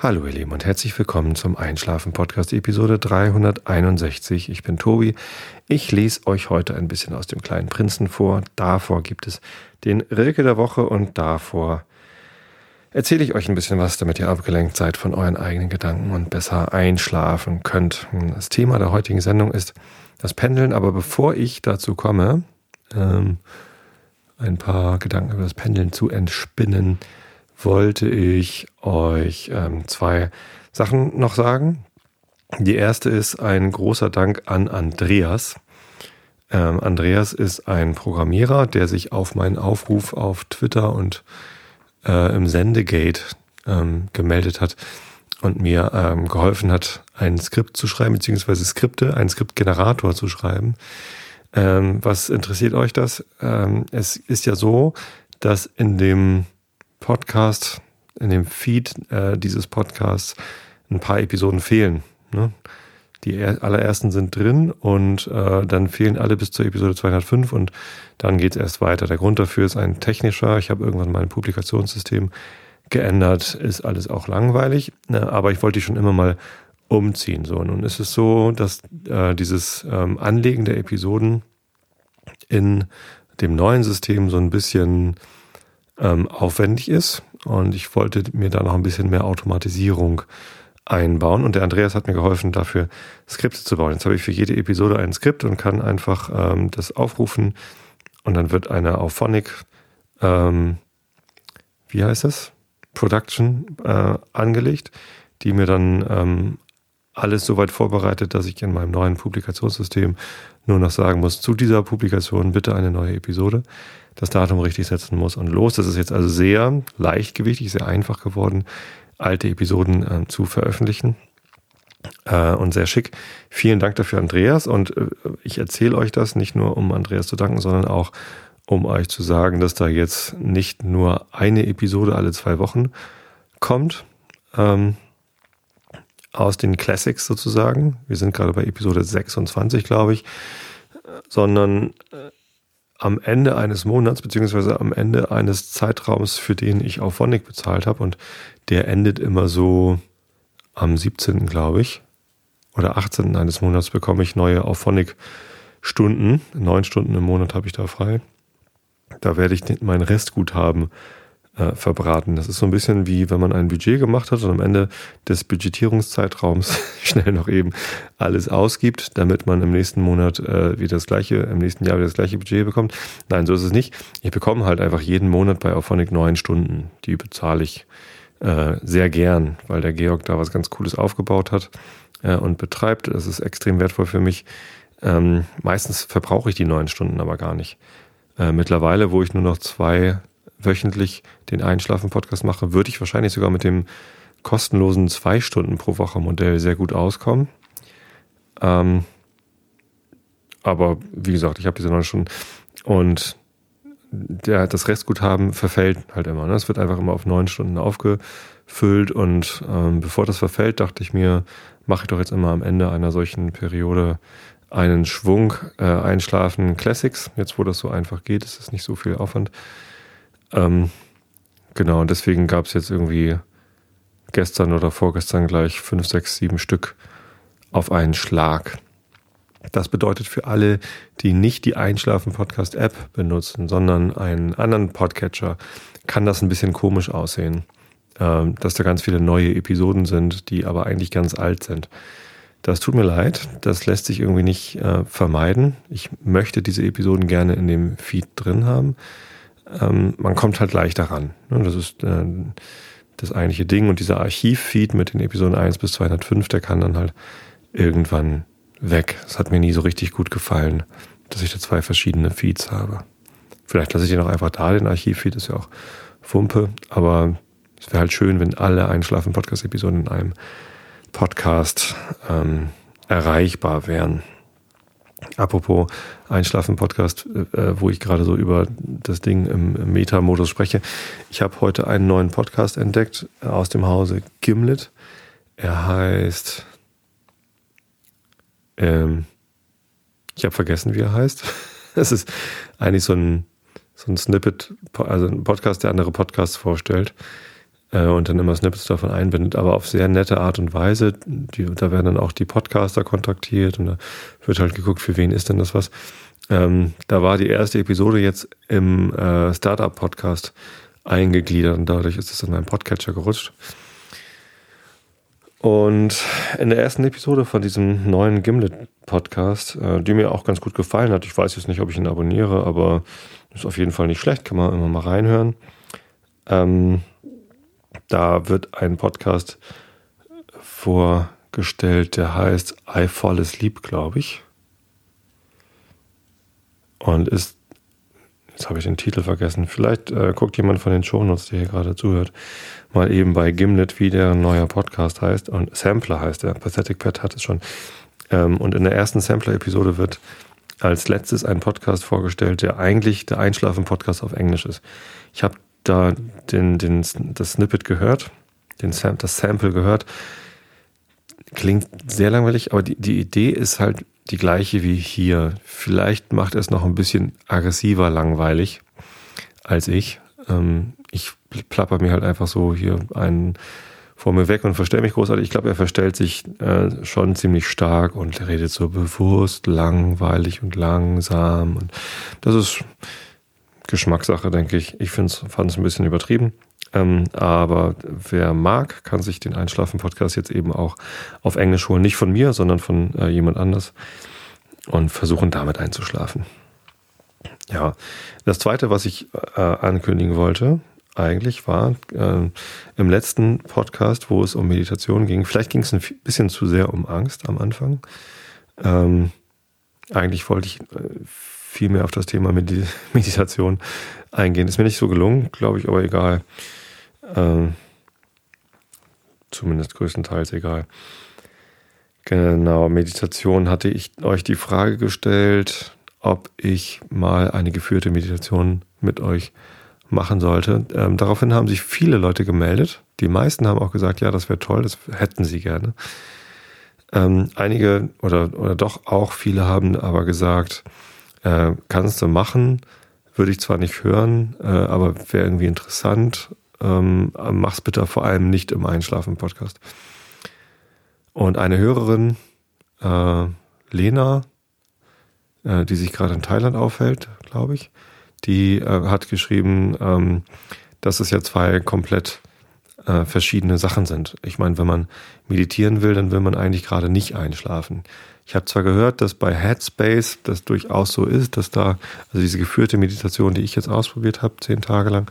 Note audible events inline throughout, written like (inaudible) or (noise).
Hallo ihr Lieben und herzlich willkommen zum Einschlafen Podcast Episode 361. Ich bin Tobi. Ich lese euch heute ein bisschen aus dem kleinen Prinzen vor. Davor gibt es den Rilke der Woche und davor erzähle ich euch ein bisschen was, damit ihr abgelenkt seid von euren eigenen Gedanken und besser einschlafen könnt. Das Thema der heutigen Sendung ist das Pendeln, aber bevor ich dazu komme, ähm, ein paar Gedanken über das Pendeln zu entspinnen, wollte ich euch ähm, zwei Sachen noch sagen. Die erste ist ein großer Dank an Andreas. Ähm, Andreas ist ein Programmierer, der sich auf meinen Aufruf auf Twitter und äh, im Sendegate ähm, gemeldet hat und mir ähm, geholfen hat, ein Skript zu schreiben, beziehungsweise Skripte, einen Skriptgenerator zu schreiben. Ähm, was interessiert euch das? Ähm, es ist ja so, dass in dem Podcast, in dem Feed äh, dieses Podcasts ein paar Episoden fehlen. Ne? Die allerersten sind drin und äh, dann fehlen alle bis zur Episode 205 und dann geht es erst weiter. Der Grund dafür ist ein technischer. Ich habe irgendwann mein Publikationssystem geändert, ist alles auch langweilig, ne? aber ich wollte die schon immer mal umziehen. So, nun ist es so, dass äh, dieses ähm, Anlegen der Episoden in dem neuen System so ein bisschen ähm, aufwendig ist. Und ich wollte mir da noch ein bisschen mehr Automatisierung einbauen. Und der Andreas hat mir geholfen, dafür Skripte zu bauen. Jetzt habe ich für jede Episode ein Skript und kann einfach ähm, das aufrufen. Und dann wird eine Auphonic, ähm, wie heißt das? Production äh, angelegt, die mir dann ähm, alles soweit vorbereitet, dass ich in meinem neuen Publikationssystem nur noch sagen muss, zu dieser Publikation bitte eine neue Episode das Datum richtig setzen muss und los. Das ist jetzt also sehr leichtgewichtig, sehr einfach geworden, alte Episoden äh, zu veröffentlichen. Äh, und sehr schick. Vielen Dank dafür, Andreas. Und äh, ich erzähle euch das nicht nur, um Andreas zu danken, sondern auch, um euch zu sagen, dass da jetzt nicht nur eine Episode alle zwei Wochen kommt. Ähm, aus den Classics sozusagen. Wir sind gerade bei Episode 26, glaube ich. Sondern äh, am Ende eines Monats, beziehungsweise am Ende eines Zeitraums, für den ich auf Phonic bezahlt habe. Und der endet immer so am 17. glaube ich. Oder 18. eines Monats bekomme ich neue auf Phonic Stunden. Neun Stunden im Monat habe ich da frei. Da werde ich mein Restguthaben äh, verbraten. Das ist so ein bisschen wie wenn man ein Budget gemacht hat und am Ende des Budgetierungszeitraums (laughs) schnell noch eben alles ausgibt, damit man im nächsten Monat äh, wieder das gleiche, im nächsten Jahr wieder das gleiche Budget bekommt. Nein, so ist es nicht. Ich bekomme halt einfach jeden Monat bei Auphonic neun Stunden. Die bezahle ich äh, sehr gern, weil der Georg da was ganz Cooles aufgebaut hat äh, und betreibt. Das ist extrem wertvoll für mich. Ähm, meistens verbrauche ich die neun Stunden aber gar nicht. Äh, mittlerweile, wo ich nur noch zwei wöchentlich den Einschlafen-Podcast mache, würde ich wahrscheinlich sogar mit dem kostenlosen zwei Stunden pro Woche Modell sehr gut auskommen. Ähm, aber wie gesagt, ich habe diese neun Stunden und der, das Restguthaben verfällt halt immer. Ne? Es wird einfach immer auf neun Stunden aufgefüllt und ähm, bevor das verfällt, dachte ich mir, mache ich doch jetzt immer am Ende einer solchen Periode einen Schwung äh, Einschlafen Classics. Jetzt, wo das so einfach geht, ist es nicht so viel Aufwand. Ähm, genau, und deswegen gab es jetzt irgendwie gestern oder vorgestern gleich fünf, sechs, sieben Stück auf einen Schlag. Das bedeutet für alle, die nicht die Einschlafen-Podcast-App benutzen, sondern einen anderen Podcatcher, kann das ein bisschen komisch aussehen, ähm, dass da ganz viele neue Episoden sind, die aber eigentlich ganz alt sind. Das tut mir leid, das lässt sich irgendwie nicht äh, vermeiden. Ich möchte diese Episoden gerne in dem Feed drin haben ähm, man kommt halt leichter ran. Ne? Das ist äh, das eigentliche Ding. Und dieser Archivfeed mit den Episoden 1 bis 205, der kann dann halt irgendwann weg. Das hat mir nie so richtig gut gefallen, dass ich da zwei verschiedene Feeds habe. Vielleicht lasse ich den auch einfach da, den Archivfeed ist ja auch Wumpe, aber es wäre halt schön, wenn alle Einschlafen-Podcast-Episoden in einem Podcast ähm, erreichbar wären. Apropos Einschlafen-Podcast, äh, wo ich gerade so über das Ding im, Meta-Modus spreche. Ich habe heute einen neuen Podcast entdeckt aus dem Hause Gimlet. Er heißt. Ähm, ich habe vergessen, wie er heißt. (laughs) Es ist eigentlich so ein, so ein Snippet, also ein Podcast, der andere Podcasts vorstellt. Äh, und dann immer Snippets davon einbindet, aber auf sehr nette Art und Weise. Die, da werden dann auch die Podcaster kontaktiert und da wird halt geguckt, für wen ist denn das was. Ähm, da war die erste Episode jetzt im äh, Startup-Podcast eingegliedert und dadurch ist es in meinen Podcatcher gerutscht. Und in der ersten Episode von diesem neuen Gimlet-Podcast, äh, die mir auch ganz gut gefallen hat, ich weiß jetzt nicht, ob ich ihn abonniere, aber ist auf jeden Fall nicht schlecht, kann man immer mal reinhören. Ähm, da wird ein Podcast vorgestellt, der heißt I Fall Asleep, glaube ich. Und ist, jetzt habe ich den Titel vergessen, vielleicht äh, guckt jemand von den Shownotes, der hier gerade zuhört, mal eben bei Gimlet, wie der neuer Podcast heißt. Und Sampler heißt er. Pathetic Pet hat es schon. Ähm, und in der ersten Sampler-Episode wird als letztes ein Podcast vorgestellt, der eigentlich der Einschlafen-Podcast auf Englisch ist. Ich habe da den, den, das Snippet gehört, den Sam, das Sample gehört. Klingt sehr langweilig, aber die, die Idee ist halt die gleiche wie hier. Vielleicht macht es noch ein bisschen aggressiver langweilig als ich. Ähm, ich plapper mir halt einfach so hier einen vor mir weg und verstelle mich großartig. Ich glaube, er verstellt sich äh, schon ziemlich stark und redet so bewusst, langweilig und langsam. Und das ist Geschmackssache, denke ich. Ich fand es ein bisschen übertrieben. Ähm, aber wer mag, kann sich den Einschlafen-Podcast jetzt eben auch auf Englisch holen. Nicht von mir, sondern von äh, jemand anders. Und versuchen damit einzuschlafen. Ja, das zweite, was ich äh, ankündigen wollte, eigentlich war äh, im letzten Podcast, wo es um Meditation ging, vielleicht ging es ein bisschen zu sehr um Angst am Anfang. Ähm, eigentlich wollte ich äh, viel mehr auf das Thema Medi (laughs) Meditation eingehen. Ist mir nicht so gelungen, glaube ich, aber egal. Ähm, zumindest größtenteils egal. Genau, Meditation hatte ich euch die Frage gestellt, ob ich mal eine geführte Meditation mit euch machen sollte. Ähm, daraufhin haben sich viele Leute gemeldet. Die meisten haben auch gesagt, ja, das wäre toll, das hätten sie gerne. Ähm, einige oder, oder doch auch viele haben aber gesagt, äh, kannst du machen, würde ich zwar nicht hören, äh, aber wäre irgendwie interessant. Ähm, mach's bitte vor allem nicht im Einschlafen-Podcast. Und eine Hörerin, äh, Lena, äh, die sich gerade in Thailand aufhält, glaube ich, die äh, hat geschrieben, ähm, dass es ja zwei komplett äh, verschiedene Sachen sind. Ich meine, wenn man meditieren will, dann will man eigentlich gerade nicht einschlafen. Ich habe zwar gehört, dass bei Headspace das durchaus so ist, dass da, also diese geführte Meditation, die ich jetzt ausprobiert habe, zehn Tage lang,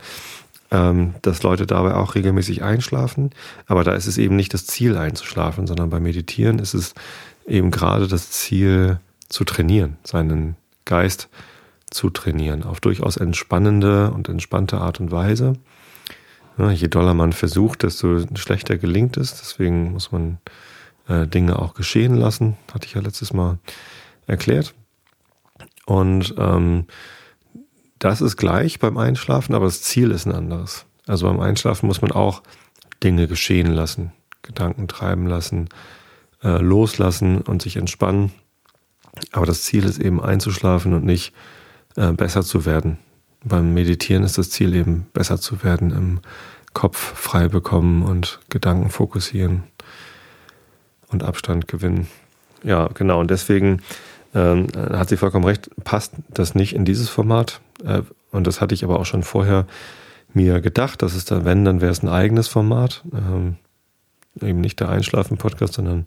ähm, dass Leute dabei auch regelmäßig einschlafen. Aber da ist es eben nicht das Ziel einzuschlafen, sondern beim Meditieren ist es eben gerade das Ziel zu trainieren, seinen Geist zu trainieren, auf durchaus entspannende und entspannte Art und Weise. Ja, je doller man versucht, desto schlechter gelingt es. Deswegen muss man äh, Dinge auch geschehen lassen, hatte ich ja letztes Mal erklärt. Und ähm, das ist gleich beim Einschlafen, aber das Ziel ist ein anderes. Also beim Einschlafen muss man auch Dinge geschehen lassen, Gedanken treiben lassen, äh, loslassen und sich entspannen. Aber das Ziel ist eben einzuschlafen und nicht äh, besser zu werden. Beim Meditieren ist das Ziel eben besser zu werden, im Kopf frei bekommen und Gedanken fokussieren und Abstand gewinnen. Ja, genau. Und deswegen ähm, hat sie vollkommen recht, passt das nicht in dieses Format. Äh, und das hatte ich aber auch schon vorher mir gedacht, dass es dann, wenn, dann wäre es ein eigenes Format. Ähm, eben nicht der Einschlafen-Podcast, sondern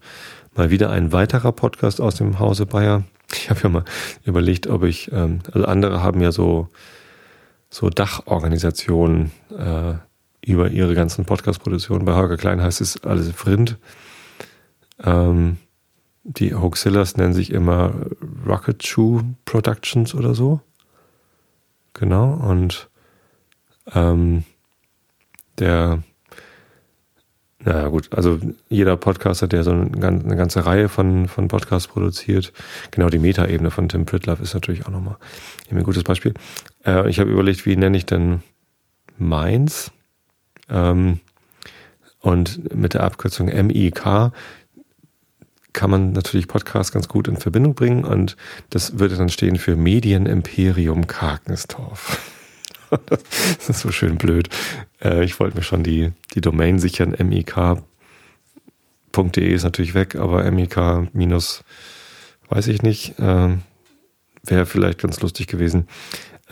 mal wieder ein weiterer Podcast aus dem Hause Bayer. Ich habe ja mal überlegt, ob ich, ähm, also andere haben ja so, so Dachorganisationen äh, über ihre ganzen Podcast-Produktionen. Bei Holger Klein heißt es alles Vrind. Ähm, die Hoaxillas nennen sich immer Rocket Shoe Productions oder so. Genau. Und ähm, der naja, gut, also jeder Podcaster, der so eine, eine ganze Reihe von, von Podcasts produziert, genau die Meta-Ebene von Tim Pritlove ist natürlich auch nochmal ein gutes Beispiel. Äh, ich habe überlegt, wie nenne ich denn meins? Ähm, und mit der Abkürzung MIK kann man natürlich Podcasts ganz gut in Verbindung bringen und das würde dann stehen für Medienimperium Karkensdorf. (laughs) das ist so schön blöd. Äh, ich wollte mir schon die, die Domain sichern. mik.de ist natürlich weg, aber mik minus, weiß ich nicht, äh, wäre vielleicht ganz lustig gewesen.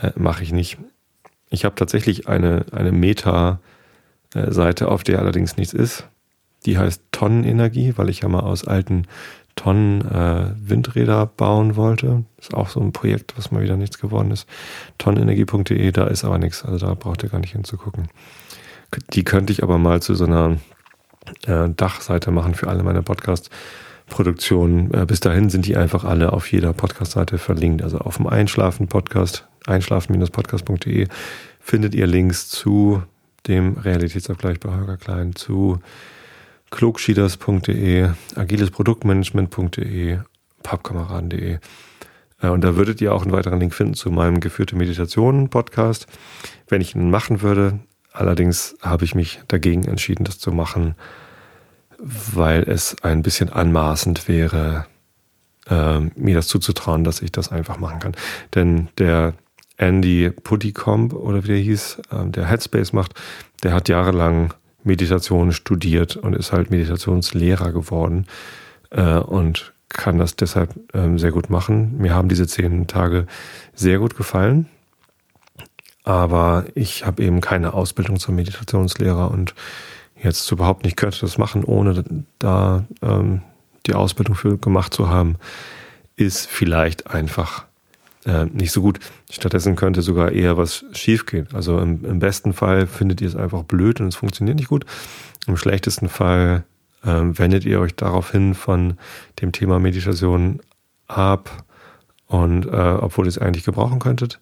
Äh, Mache ich nicht. Ich habe tatsächlich eine, eine Meta-Seite, auf der allerdings nichts ist. Die heißt Tonnenenergie, weil ich ja mal aus alten Tonnen äh, Windräder bauen wollte. Ist auch so ein Projekt, was mal wieder nichts geworden ist. Tonnenenergie.de, da ist aber nichts. Also da braucht ihr gar nicht hinzugucken. Die könnte ich aber mal zu so einer äh, Dachseite machen für alle meine Podcast-Produktionen. Äh, bis dahin sind die einfach alle auf jeder Podcast-Seite verlinkt. Also auf dem Einschlafen-Podcast, einschlafen-podcast.de findet ihr Links zu dem Realitätsabgleich bei Holger Klein, zu klugschieders.de, agilesproduktmanagement.de, pappkameraden.de. Äh, und da würdet ihr auch einen weiteren Link finden zu meinem geführte Meditationen Podcast, wenn ich ihn machen würde. Allerdings habe ich mich dagegen entschieden, das zu machen, weil es ein bisschen anmaßend wäre, äh, mir das zuzutrauen, dass ich das einfach machen kann. Denn der Andy Puttycomb oder wie der hieß, äh, der Headspace macht, der hat jahrelang Meditation studiert und ist halt Meditationslehrer geworden äh, und kann das deshalb ähm, sehr gut machen. Mir haben diese zehn Tage sehr gut gefallen, aber ich habe eben keine Ausbildung zum Meditationslehrer und jetzt überhaupt nicht könnte das machen, ohne da ähm, die Ausbildung für gemacht zu haben, ist vielleicht einfach äh, nicht so gut. Stattdessen könnte sogar eher was schiefgehen. Also im, im, besten Fall findet ihr es einfach blöd und es funktioniert nicht gut. Im schlechtesten Fall äh, wendet ihr euch daraufhin von dem Thema Meditation ab und äh, obwohl ihr es eigentlich gebrauchen könntet.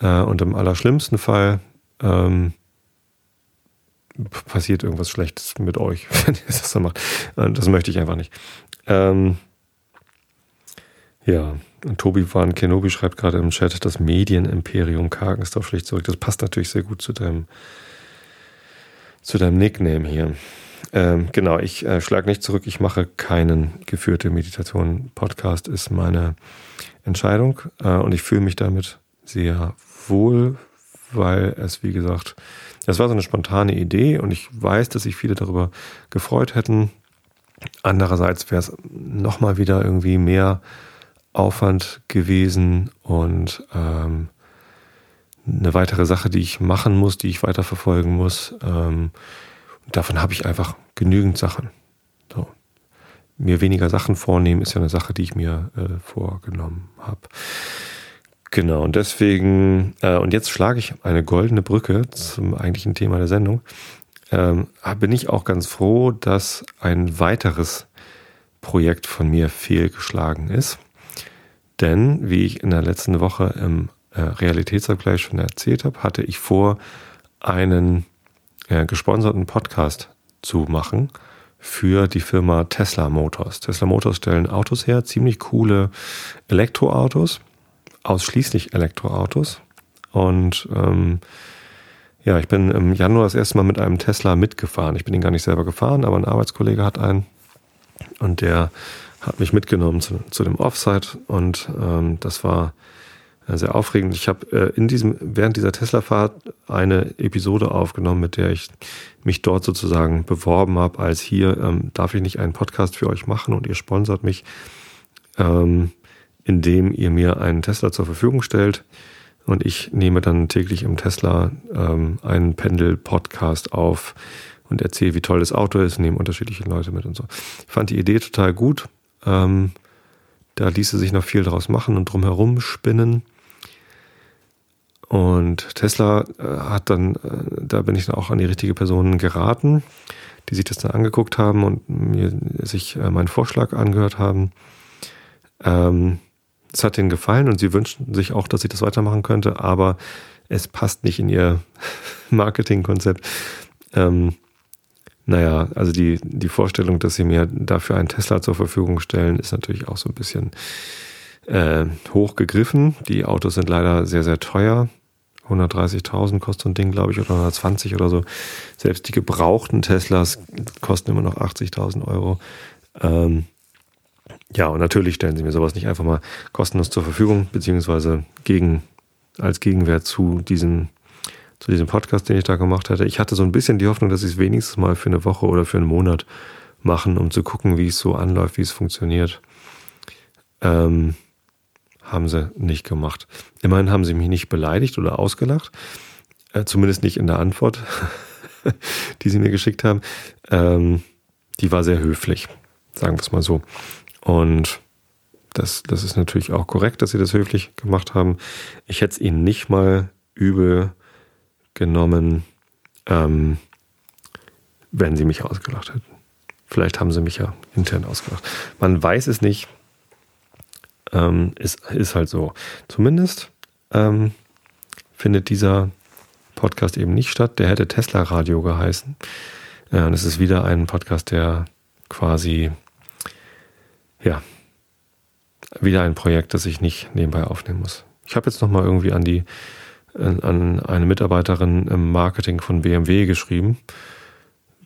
Äh, und im allerschlimmsten Fall ähm, passiert irgendwas Schlechtes mit euch, (laughs) wenn ihr das so macht. Und das möchte ich einfach nicht. Ähm, ja, Tobi van Kenobi schreibt gerade im Chat, das Medienimperium Kargensdorf schlicht zurück. Das passt natürlich sehr gut zu deinem, zu deinem Nickname hier. Ähm, genau, ich äh, schlage nicht zurück. Ich mache keinen geführte Meditation. Podcast ist meine Entscheidung äh, und ich fühle mich damit sehr wohl, weil es, wie gesagt, das war so eine spontane Idee und ich weiß, dass sich viele darüber gefreut hätten. Andererseits wäre es nochmal wieder irgendwie mehr Aufwand gewesen und ähm, eine weitere Sache, die ich machen muss, die ich weiterverfolgen muss. Ähm, davon habe ich einfach genügend Sachen. So. Mir weniger Sachen vornehmen ist ja eine Sache, die ich mir äh, vorgenommen habe. Genau, und deswegen, äh, und jetzt schlage ich eine goldene Brücke zum eigentlichen Thema der Sendung. Ähm, bin ich auch ganz froh, dass ein weiteres Projekt von mir fehlgeschlagen ist. Denn, wie ich in der letzten Woche im äh, Realitätsabgleich schon erzählt habe, hatte ich vor, einen äh, gesponserten Podcast zu machen für die Firma Tesla Motors. Tesla Motors stellen Autos her, ziemlich coole Elektroautos, ausschließlich Elektroautos. Und ähm, ja, ich bin im Januar das erste Mal mit einem Tesla mitgefahren. Ich bin ihn gar nicht selber gefahren, aber ein Arbeitskollege hat einen. Und der hat mich mitgenommen zu, zu dem Offsite und ähm, das war äh, sehr aufregend. Ich habe äh, in diesem während dieser Tesla-Fahrt eine Episode aufgenommen, mit der ich mich dort sozusagen beworben habe, als hier ähm, darf ich nicht einen Podcast für euch machen und ihr sponsert mich, ähm, indem ihr mir einen Tesla zur Verfügung stellt. Und ich nehme dann täglich im Tesla ähm, einen Pendel-Podcast auf und erzähle, wie toll das Auto ist, nehme unterschiedliche Leute mit und so. Ich fand die Idee total gut ähm, da ließe sich noch viel draus machen und drumherum spinnen. Und Tesla äh, hat dann, äh, da bin ich dann auch an die richtige Person geraten, die sich das dann angeguckt haben und mir sich äh, meinen Vorschlag angehört haben. Ähm, es hat ihnen gefallen und sie wünschten sich auch, dass ich das weitermachen könnte, aber es passt nicht in ihr (laughs) Marketingkonzept. Ähm, naja, also die, die Vorstellung, dass sie mir dafür einen Tesla zur Verfügung stellen, ist natürlich auch so ein bisschen äh, hochgegriffen. Die Autos sind leider sehr, sehr teuer. 130.000 kostet so ein Ding, glaube ich, oder 120 oder so. Selbst die gebrauchten Teslas kosten immer noch 80.000 Euro. Ähm, ja, und natürlich stellen sie mir sowas nicht einfach mal kostenlos zur Verfügung, beziehungsweise gegen, als Gegenwert zu diesem zu diesem Podcast, den ich da gemacht hatte. Ich hatte so ein bisschen die Hoffnung, dass ich es wenigstens mal für eine Woche oder für einen Monat machen, um zu gucken, wie es so anläuft, wie es funktioniert. Ähm, haben sie nicht gemacht. Immerhin haben sie mich nicht beleidigt oder ausgelacht. Äh, zumindest nicht in der Antwort, (laughs) die sie mir geschickt haben. Ähm, die war sehr höflich, sagen wir es mal so. Und das, das ist natürlich auch korrekt, dass sie das höflich gemacht haben. Ich hätte es ihnen nicht mal übel genommen, ähm, wenn sie mich ausgelacht hätten. Vielleicht haben sie mich ja intern ausgelacht. Man weiß es nicht. Ähm, ist, ist halt so. Zumindest ähm, findet dieser Podcast eben nicht statt. Der hätte Tesla Radio geheißen. Und es ist wieder ein Podcast, der quasi, ja, wieder ein Projekt, das ich nicht nebenbei aufnehmen muss. Ich habe jetzt nochmal irgendwie an die, an eine Mitarbeiterin im Marketing von BMW geschrieben,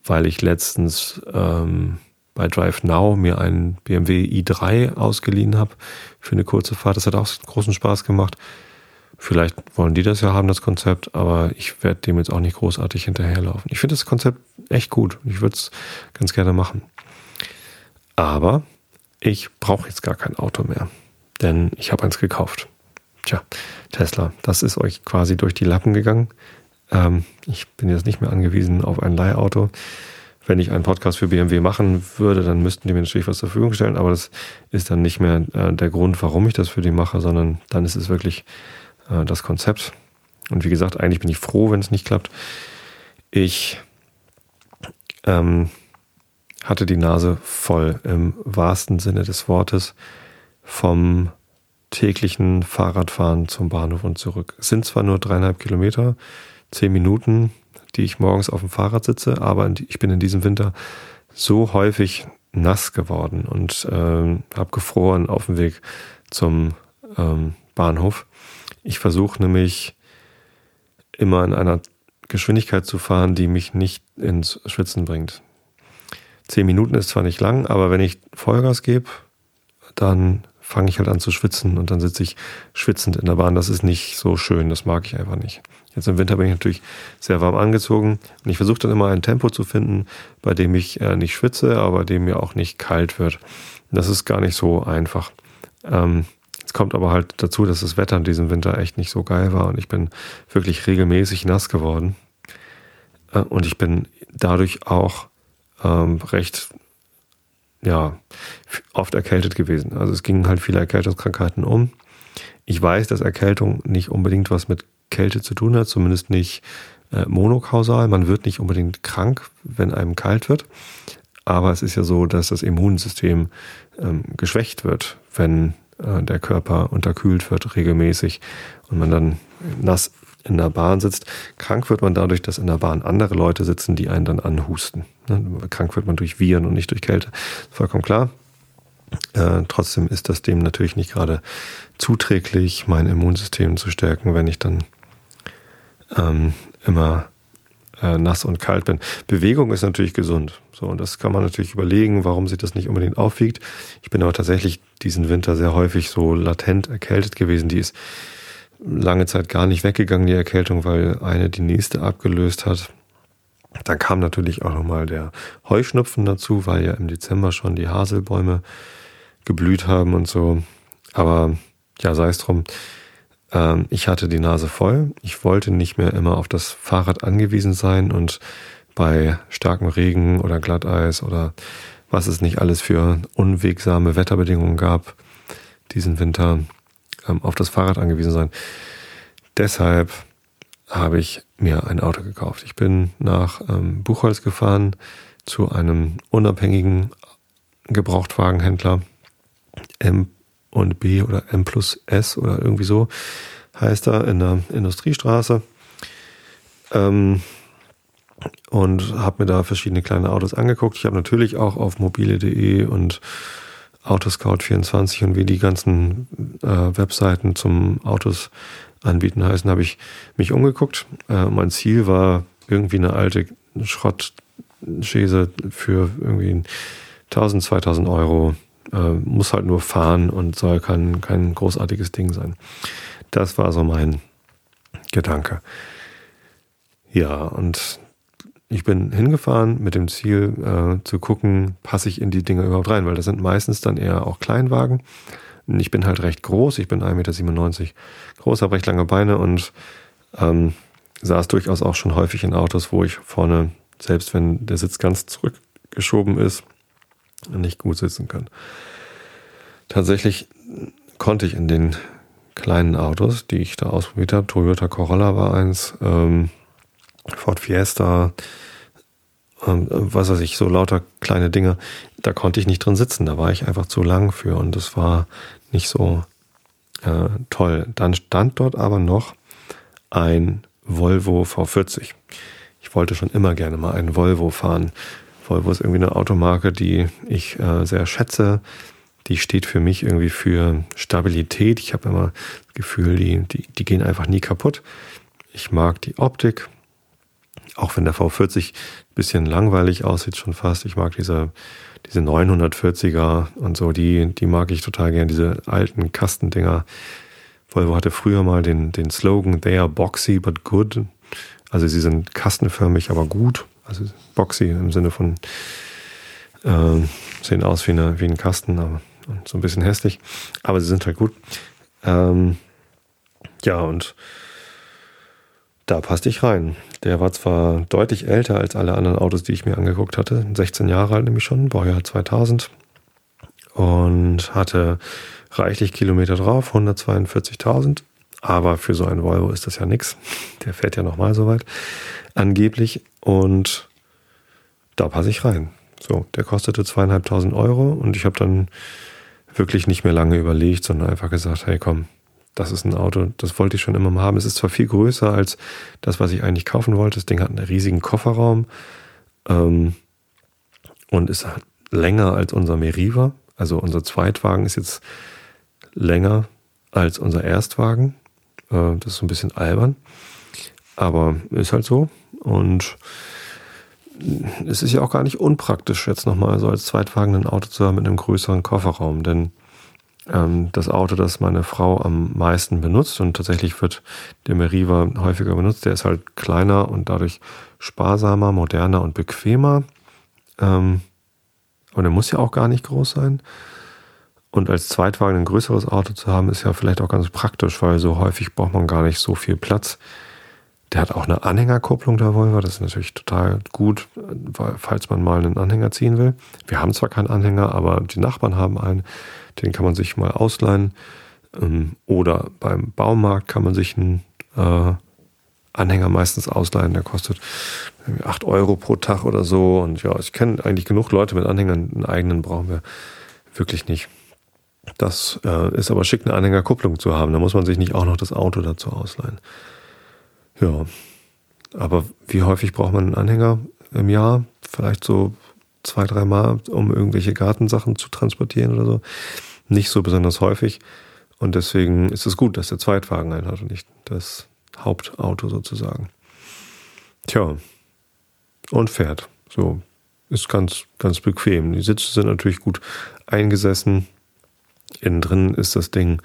weil ich letztens ähm, bei Drive Now mir einen BMW i3 ausgeliehen habe für eine kurze Fahrt. Das hat auch großen Spaß gemacht. Vielleicht wollen die das ja haben, das Konzept, aber ich werde dem jetzt auch nicht großartig hinterherlaufen. Ich finde das Konzept echt gut. Ich würde es ganz gerne machen. Aber ich brauche jetzt gar kein Auto mehr, denn ich habe eins gekauft. Tja, Tesla, das ist euch quasi durch die Lappen gegangen. Ähm, ich bin jetzt nicht mehr angewiesen auf ein Leihauto. Wenn ich einen Podcast für BMW machen würde, dann müssten die mir natürlich was zur Verfügung stellen, aber das ist dann nicht mehr äh, der Grund, warum ich das für die mache, sondern dann ist es wirklich äh, das Konzept. Und wie gesagt, eigentlich bin ich froh, wenn es nicht klappt. Ich ähm, hatte die Nase voll im wahrsten Sinne des Wortes vom täglichen Fahrradfahren zum Bahnhof und zurück. Es sind zwar nur dreieinhalb Kilometer, zehn Minuten, die ich morgens auf dem Fahrrad sitze, aber ich bin in diesem Winter so häufig nass geworden und ähm, habe gefroren auf dem Weg zum ähm, Bahnhof, ich versuche nämlich immer in einer Geschwindigkeit zu fahren, die mich nicht ins Schwitzen bringt. Zehn Minuten ist zwar nicht lang, aber wenn ich Vollgas gebe, dann fange ich halt an zu schwitzen und dann sitze ich schwitzend in der Bahn. Das ist nicht so schön, das mag ich einfach nicht. Jetzt im Winter bin ich natürlich sehr warm angezogen und ich versuche dann immer ein Tempo zu finden, bei dem ich äh, nicht schwitze, aber bei dem mir auch nicht kalt wird. Das ist gar nicht so einfach. Ähm, es kommt aber halt dazu, dass das Wetter in diesem Winter echt nicht so geil war und ich bin wirklich regelmäßig nass geworden. Äh, und ich bin dadurch auch ähm, recht, ja, oft erkältet gewesen. Also es gingen halt viele Erkältungskrankheiten um. Ich weiß, dass Erkältung nicht unbedingt was mit Kälte zu tun hat, zumindest nicht äh, monokausal. Man wird nicht unbedingt krank, wenn einem kalt wird. Aber es ist ja so, dass das Immunsystem ähm, geschwächt wird, wenn äh, der Körper unterkühlt wird regelmäßig und man dann nass in der Bahn sitzt. Krank wird man dadurch, dass in der Bahn andere Leute sitzen, die einen dann anhusten. Ne? Krank wird man durch Viren und nicht durch Kälte. Vollkommen klar. Äh, trotzdem ist das dem natürlich nicht gerade zuträglich, mein Immunsystem zu stärken, wenn ich dann ähm, immer äh, nass und kalt bin. Bewegung ist natürlich gesund. So, und das kann man natürlich überlegen, warum sich das nicht unbedingt aufwiegt. Ich bin aber tatsächlich diesen Winter sehr häufig so latent erkältet gewesen. Die ist lange Zeit gar nicht weggegangen, die Erkältung, weil eine die nächste abgelöst hat. Dann kam natürlich auch nochmal der Heuschnupfen dazu, weil ja im Dezember schon die Haselbäume geblüht haben und so. Aber ja, sei es drum. Ähm, ich hatte die Nase voll. Ich wollte nicht mehr immer auf das Fahrrad angewiesen sein und bei starkem Regen oder Glatteis oder was es nicht alles für unwegsame Wetterbedingungen gab, diesen Winter ähm, auf das Fahrrad angewiesen sein. Deshalb habe ich mir ein Auto gekauft. Ich bin nach ähm, Buchholz gefahren zu einem unabhängigen Gebrauchtwagenhändler M und B oder M plus S oder irgendwie so heißt er in der Industriestraße. Ähm, und habe mir da verschiedene kleine Autos angeguckt. Ich habe natürlich auch auf mobile.de und Autoscout24 und wie die ganzen äh, Webseiten zum Autos anbieten heißen, habe ich mich umgeguckt. Äh, mein Ziel war irgendwie eine alte Schrottschäse für irgendwie 1000, 2000 Euro äh, muss halt nur fahren und soll kein, kein großartiges Ding sein. Das war so mein Gedanke. Ja, und ich bin hingefahren mit dem Ziel äh, zu gucken, passe ich in die Dinge überhaupt rein, weil das sind meistens dann eher auch Kleinwagen. Ich bin halt recht groß, ich bin 1,97 Meter groß, habe recht lange Beine und ähm, saß durchaus auch schon häufig in Autos, wo ich vorne, selbst wenn der Sitz ganz zurückgeschoben ist, nicht gut sitzen kann. Tatsächlich konnte ich in den kleinen Autos, die ich da ausprobiert habe, Toyota Corolla war eins, ähm, Ford Fiesta, ähm, was weiß ich, so lauter kleine Dinge, da konnte ich nicht drin sitzen, da war ich einfach zu lang für und das war nicht so äh, toll. Dann stand dort aber noch ein Volvo V40. Ich wollte schon immer gerne mal einen Volvo fahren. Volvo ist irgendwie eine Automarke, die ich äh, sehr schätze. Die steht für mich irgendwie für Stabilität. Ich habe immer das Gefühl, die, die, die gehen einfach nie kaputt. Ich mag die Optik, auch wenn der V40 ein bisschen langweilig aussieht schon fast. Ich mag diese, diese 940er und so, die, die mag ich total gern, diese alten Kastendinger. Volvo hatte früher mal den, den Slogan, they are boxy but good. Also sie sind kastenförmig, aber gut. Also boxy im Sinne von äh, sehen aus wie, eine, wie ein Kasten, aber so ein bisschen hässlich. Aber sie sind halt gut. Ähm, ja, und da passte ich rein. Der war zwar deutlich älter als alle anderen Autos, die ich mir angeguckt hatte. 16 Jahre alt nämlich schon, Baujahr 2000. Und hatte reichlich Kilometer drauf, 142.000. Aber für so einen Volvo ist das ja nichts. Der fährt ja nochmal so weit. Angeblich. Und da passe ich rein. So, der kostete zweieinhalbtausend Euro und ich habe dann wirklich nicht mehr lange überlegt, sondern einfach gesagt, hey komm, das ist ein Auto, das wollte ich schon immer mal haben. Es ist zwar viel größer als das, was ich eigentlich kaufen wollte. Das Ding hat einen riesigen Kofferraum ähm, und ist länger als unser Meriva. Also unser Zweitwagen ist jetzt länger als unser Erstwagen. Äh, das ist so ein bisschen albern, aber ist halt so. Und es ist ja auch gar nicht unpraktisch, jetzt nochmal so als Zweitwagen ein Auto zu haben mit einem größeren Kofferraum, denn ähm, das Auto, das meine Frau am meisten benutzt und tatsächlich wird der Meriva häufiger benutzt, der ist halt kleiner und dadurch sparsamer, moderner und bequemer. Ähm, aber der muss ja auch gar nicht groß sein. Und als Zweitwagen ein größeres Auto zu haben, ist ja vielleicht auch ganz praktisch, weil so häufig braucht man gar nicht so viel Platz. Der hat auch eine Anhängerkupplung, der Volvo. Das ist natürlich total gut, falls man mal einen Anhänger ziehen will. Wir haben zwar keinen Anhänger, aber die Nachbarn haben einen. Den kann man sich mal ausleihen. Ähm, oder beim Baumarkt kann man sich einen äh, Anhänger meistens ausleihen. Der kostet 8 Euro pro Tag oder so. Und ja, ich kenne eigentlich genug Leute mit Anhängern. Einen eigenen brauchen wir wirklich nicht. Das äh, ist aber schick, eine Anhängerkupplung zu haben. Da muss man sich nicht auch noch das Auto dazu ausleihen. Ja, aber wie häufig braucht man einen Anhänger im Jahr? Vielleicht so zwei, dreimal, um irgendwelche Gartensachen zu transportieren oder so. Nicht so besonders häufig. Und deswegen ist es gut, dass der Zweitwagen einen hat und nicht das Hauptauto sozusagen. Tja, und fährt. So, ist ganz, ganz bequem. Die Sitze sind natürlich gut eingesessen. Innen drin ist das Ding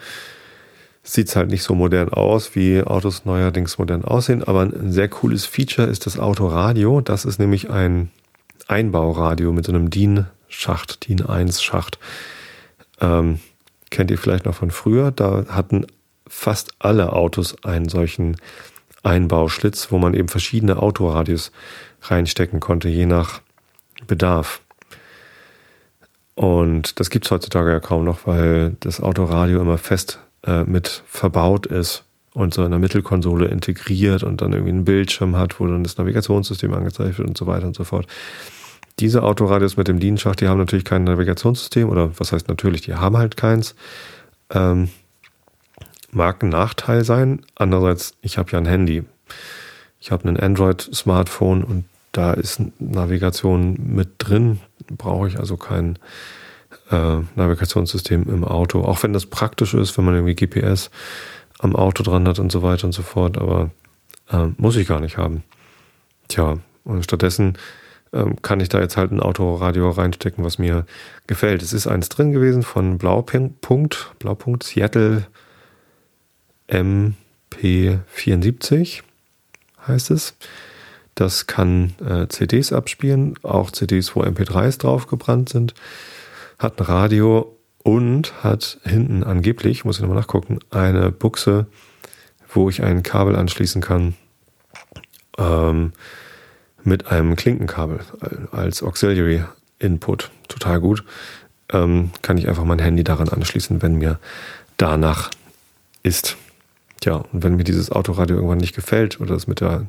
sieht halt nicht so modern aus, wie Autos neuerdings modern aussehen, aber ein sehr cooles Feature ist das Autoradio. Das ist nämlich ein Einbauradio mit so einem DIN-Schacht, DIN-1-Schacht. Ähm, kennt ihr vielleicht noch von früher? Da hatten fast alle Autos einen solchen Einbauschlitz, wo man eben verschiedene Autoradios reinstecken konnte, je nach Bedarf. Und das gibt es heutzutage ja kaum noch, weil das Autoradio immer fest äh, mit verbaut ist und so in der Mittelkonsole integriert und dann irgendwie einen Bildschirm hat, wo dann das Navigationssystem angezeigt wird und so weiter und so fort. Diese Autoradios mit dem Dienenschacht, die haben natürlich kein Navigationssystem oder was heißt natürlich, die haben halt keins. Ähm, mag ein Nachteil sein. Andererseits, ich habe ja ein Handy. Ich habe ein Android-Smartphone und da ist Navigation mit drin. Brauche ich also kein äh, Navigationssystem im Auto. Auch wenn das praktisch ist, wenn man irgendwie GPS am Auto dran hat und so weiter und so fort, aber äh, muss ich gar nicht haben. Tja, und stattdessen ähm, kann ich da jetzt halt ein Autoradio reinstecken, was mir gefällt. Es ist eins drin gewesen von Blaupunkt, Blaupunkt Seattle MP74 heißt es. Das kann äh, CDs abspielen, auch CDs, wo MP3s draufgebrannt sind, hat ein Radio und hat hinten angeblich, muss ich nochmal nachgucken, eine Buchse, wo ich ein Kabel anschließen kann ähm, mit einem Klinkenkabel als Auxiliary Input. Total gut. Ähm, kann ich einfach mein Handy daran anschließen, wenn mir danach ist. Tja, und wenn mir dieses Autoradio irgendwann nicht gefällt oder es mit der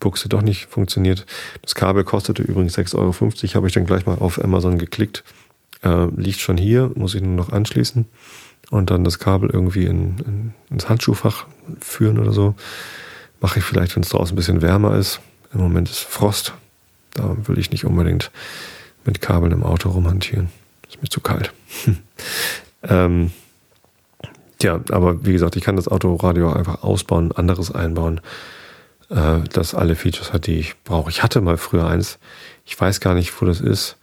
Buchse doch nicht funktioniert, das Kabel kostete übrigens 6,50 Euro, habe ich dann gleich mal auf Amazon geklickt. Äh, liegt schon hier, muss ich nur noch anschließen und dann das Kabel irgendwie in, in, ins Handschuhfach führen oder so. Mache ich vielleicht, wenn es draußen ein bisschen wärmer ist. Im Moment ist Frost. Da will ich nicht unbedingt mit Kabeln im Auto rumhantieren. Ist mir zu kalt. (laughs) ähm, ja, aber wie gesagt, ich kann das Autoradio einfach ausbauen, anderes einbauen, äh, das alle Features hat, die ich brauche. Ich hatte mal früher eins. Ich weiß gar nicht, wo das ist.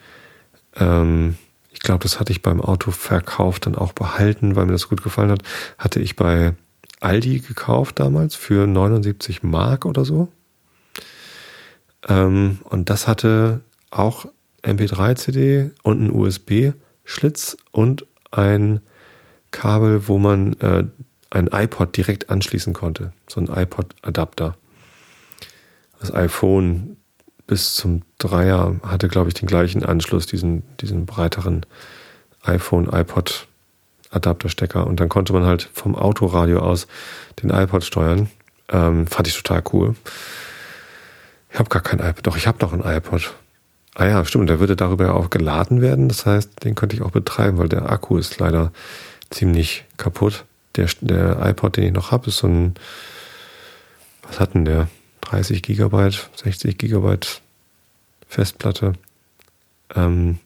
Ähm, ich glaube, das hatte ich beim Autoverkauf dann auch behalten, weil mir das gut gefallen hat. Hatte ich bei Aldi gekauft damals für 79 Mark oder so. Ähm, und das hatte auch MP3-CD und ein USB-Schlitz und ein Kabel, wo man äh, ein iPod direkt anschließen konnte. So ein iPod-Adapter. Das iPhone bis zum Dreier hatte, glaube ich, den gleichen Anschluss, diesen, diesen breiteren iPhone, iPod Adapterstecker. Und dann konnte man halt vom Autoradio aus den iPod steuern. Ähm, fand ich total cool. Ich habe gar kein iPod. Doch, ich habe noch ein iPod. Ah ja, stimmt. Der würde darüber ja auch geladen werden. Das heißt, den könnte ich auch betreiben, weil der Akku ist leider ziemlich kaputt. Der, der iPod, den ich noch habe, ist so ein, was hat denn der? 30 Gigabyte, 60 Gigabyte Festplatte. Ähm,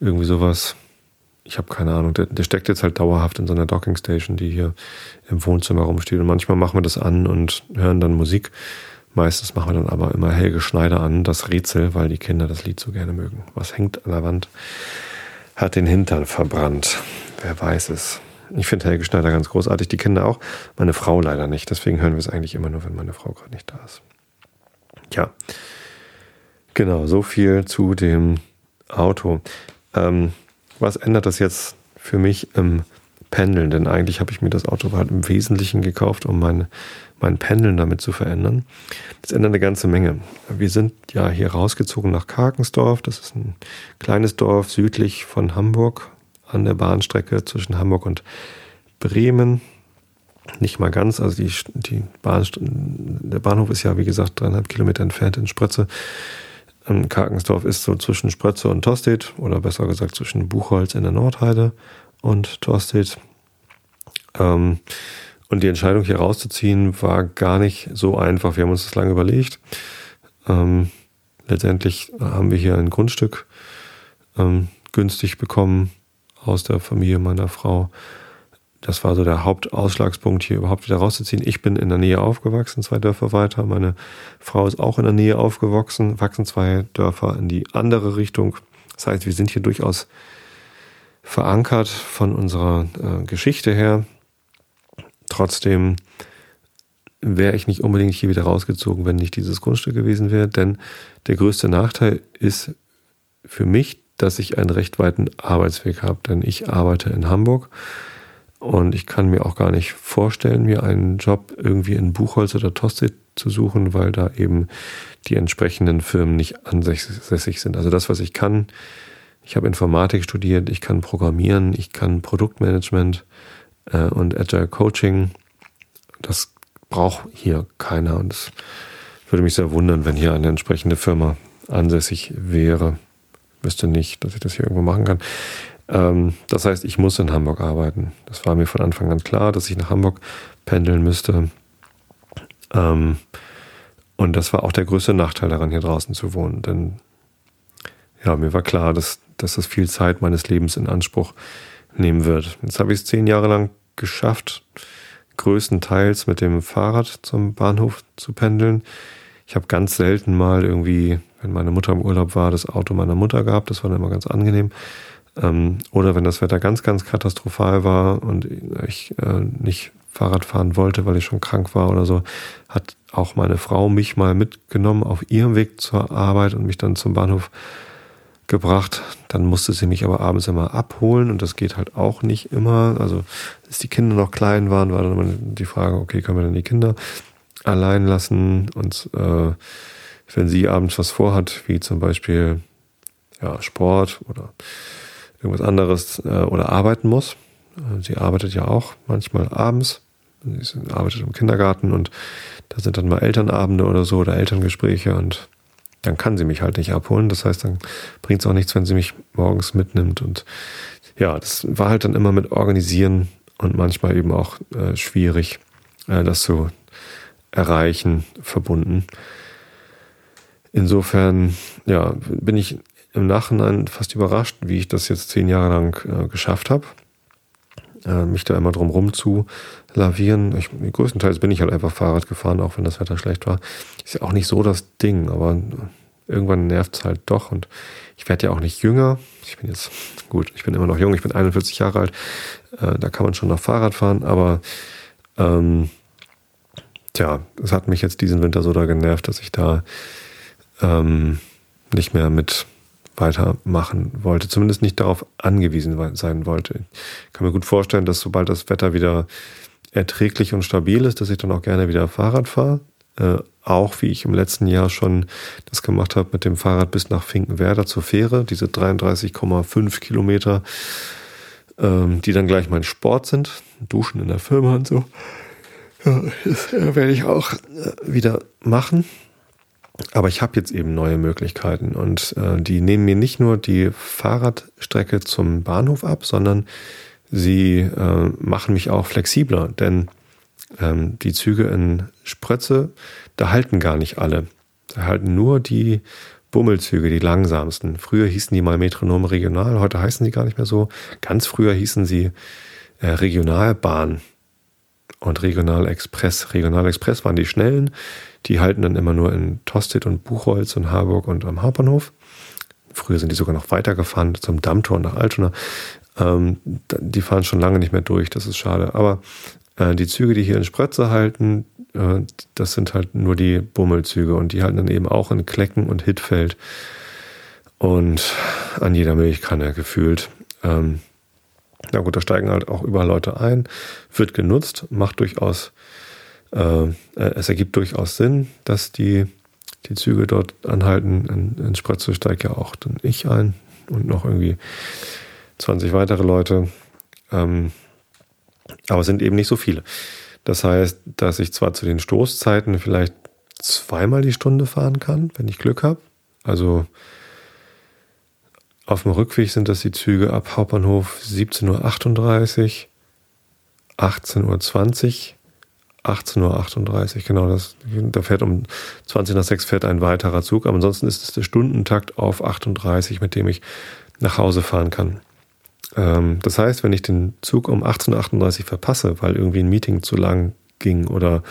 irgendwie sowas. Ich habe keine Ahnung. Der, der, steckt jetzt halt dauerhaft in so einer Docking Station, die hier im Wohnzimmer rumsteht. Und manchmal machen wir das an und hören dann Musik. Meistens machen wir dann aber immer Helge Schneider an, das Rätsel, weil die Kinder das Lied so gerne mögen. Was hängt an der Wand? Hat den Hintern verbrannt. Wer weiß es. Ich finde Helge Schneider ganz großartig, die Kinder auch. Meine Frau leider nicht. Deswegen hören wir es eigentlich immer nur, wenn meine Frau gerade nicht da ist. Ja, genau, so viel zu dem Auto. Ähm, was ändert das jetzt für mich im Pendeln? Denn eigentlich habe ich mir das Auto halt im Wesentlichen gekauft, um mein, mein Pendeln damit zu verändern. Das ändert eine ganze Menge. Wir sind ja hier rausgezogen nach Karkensdorf. Das ist ein kleines Dorf südlich von Hamburg, an der Bahnstrecke zwischen Hamburg und Bremen. Nicht mal ganz, also die, die Bahn, der Bahnhof ist ja, wie gesagt, dreieinhalb Kilometer entfernt in Sprötze. Ähm, Karkensdorf ist so zwischen Sprötze und Torstedt, oder besser gesagt zwischen Buchholz in der Nordheide und Torstedt. Ähm, und die Entscheidung hier rauszuziehen war gar nicht so einfach. Wir haben uns das lange überlegt. Ähm, letztendlich haben wir hier ein Grundstück ähm, günstig bekommen aus der Familie meiner Frau. Das war so der Hauptausschlagspunkt, hier überhaupt wieder rauszuziehen. Ich bin in der Nähe aufgewachsen, zwei Dörfer weiter. Meine Frau ist auch in der Nähe aufgewachsen, wachsen zwei Dörfer in die andere Richtung. Das heißt, wir sind hier durchaus verankert von unserer äh, Geschichte her. Trotzdem wäre ich nicht unbedingt hier wieder rausgezogen, wenn nicht dieses Grundstück gewesen wäre. Denn der größte Nachteil ist für mich dass ich einen recht weiten Arbeitsweg habe, denn ich arbeite in Hamburg und ich kann mir auch gar nicht vorstellen, mir einen Job irgendwie in Buchholz oder Tosted zu suchen, weil da eben die entsprechenden Firmen nicht ansässig sind. Also das, was ich kann, ich habe Informatik studiert, ich kann Programmieren, ich kann Produktmanagement äh, und Agile Coaching. Das braucht hier keiner und es würde mich sehr wundern, wenn hier eine entsprechende Firma ansässig wäre wüsste nicht, dass ich das hier irgendwo machen kann. Ähm, das heißt, ich muss in Hamburg arbeiten. Das war mir von Anfang an klar, dass ich nach Hamburg pendeln müsste. Ähm, und das war auch der größte Nachteil daran, hier draußen zu wohnen. Denn ja, mir war klar, dass, dass das viel Zeit meines Lebens in Anspruch nehmen wird. Jetzt habe ich es zehn Jahre lang geschafft, größtenteils mit dem Fahrrad zum Bahnhof zu pendeln. Ich habe ganz selten mal irgendwie wenn meine Mutter im Urlaub war, das Auto meiner Mutter gehabt. Das war dann immer ganz angenehm. Ähm, oder wenn das Wetter ganz, ganz katastrophal war und ich äh, nicht Fahrrad fahren wollte, weil ich schon krank war oder so, hat auch meine Frau mich mal mitgenommen auf ihrem Weg zur Arbeit und mich dann zum Bahnhof gebracht. Dann musste sie mich aber abends immer abholen und das geht halt auch nicht immer. Also, als die Kinder noch klein waren, war dann immer die Frage, okay, können wir dann die Kinder allein lassen und äh, wenn sie abends was vorhat, wie zum Beispiel ja, Sport oder irgendwas anderes äh, oder arbeiten muss. Äh, sie arbeitet ja auch manchmal abends. Sie arbeitet im Kindergarten und da sind dann mal Elternabende oder so oder Elterngespräche und dann kann sie mich halt nicht abholen. Das heißt, dann bringt es auch nichts, wenn sie mich morgens mitnimmt. Und ja, das war halt dann immer mit Organisieren und manchmal eben auch äh, schwierig, äh, das zu erreichen, verbunden. Insofern, ja, bin ich im Nachhinein fast überrascht, wie ich das jetzt zehn Jahre lang äh, geschafft habe. Äh, mich da immer drum rum zu lavieren. Ich, größtenteils bin ich halt einfach Fahrrad gefahren, auch wenn das Wetter schlecht war. Ist ja auch nicht so das Ding, aber irgendwann nervt es halt doch und ich werde ja auch nicht jünger. Ich bin jetzt, gut, ich bin immer noch jung, ich bin 41 Jahre alt. Äh, da kann man schon noch Fahrrad fahren, aber ähm, tja, es hat mich jetzt diesen Winter so da genervt, dass ich da ähm, nicht mehr mit weitermachen wollte, zumindest nicht darauf angewiesen sein wollte. Ich kann mir gut vorstellen, dass sobald das Wetter wieder erträglich und stabil ist, dass ich dann auch gerne wieder Fahrrad fahre. Äh, auch wie ich im letzten Jahr schon das gemacht habe mit dem Fahrrad bis nach Finkenwerder zur Fähre, diese 33,5 Kilometer, ähm, die dann gleich mein Sport sind, Duschen in der Firma und so. Ja, das werde ich auch äh, wieder machen. Aber ich habe jetzt eben neue Möglichkeiten und äh, die nehmen mir nicht nur die Fahrradstrecke zum Bahnhof ab, sondern sie äh, machen mich auch flexibler, denn ähm, die Züge in Sprötze, da halten gar nicht alle. Da halten nur die Bummelzüge, die langsamsten. Früher hießen die mal Metronom Regional, heute heißen sie gar nicht mehr so. Ganz früher hießen sie äh, Regionalbahn und Regionalexpress. Regionalexpress waren die schnellen, die halten dann immer nur in Tostedt und Buchholz und Harburg und am Hauptbahnhof. Früher sind die sogar noch weitergefahren zum Dammtor nach Altona. Ähm, die fahren schon lange nicht mehr durch, das ist schade. Aber äh, die Züge, die hier in Sprötze halten, äh, das sind halt nur die Bummelzüge und die halten dann eben auch in Klecken und Hittfeld und an jeder Milchkanne gefühlt. Ähm, na gut, da steigen halt auch überall Leute ein, wird genutzt, macht durchaus äh, es ergibt durchaus Sinn, dass die, die Züge dort anhalten. In, in Spratze steigt ja auch dann ich ein und noch irgendwie 20 weitere Leute. Ähm, aber es sind eben nicht so viele. Das heißt, dass ich zwar zu den Stoßzeiten vielleicht zweimal die Stunde fahren kann, wenn ich Glück habe. Also auf dem Rückweg sind das die Züge ab Hauptbahnhof 17.38 Uhr, 18.20 Uhr 18.38 Uhr, genau. Das, da fährt um 20 nach 6 fährt ein weiterer Zug. Aber ansonsten ist es der Stundentakt auf 38, mit dem ich nach Hause fahren kann. Ähm, das heißt, wenn ich den Zug um 18.38 Uhr verpasse, weil irgendwie ein Meeting zu lang ging oder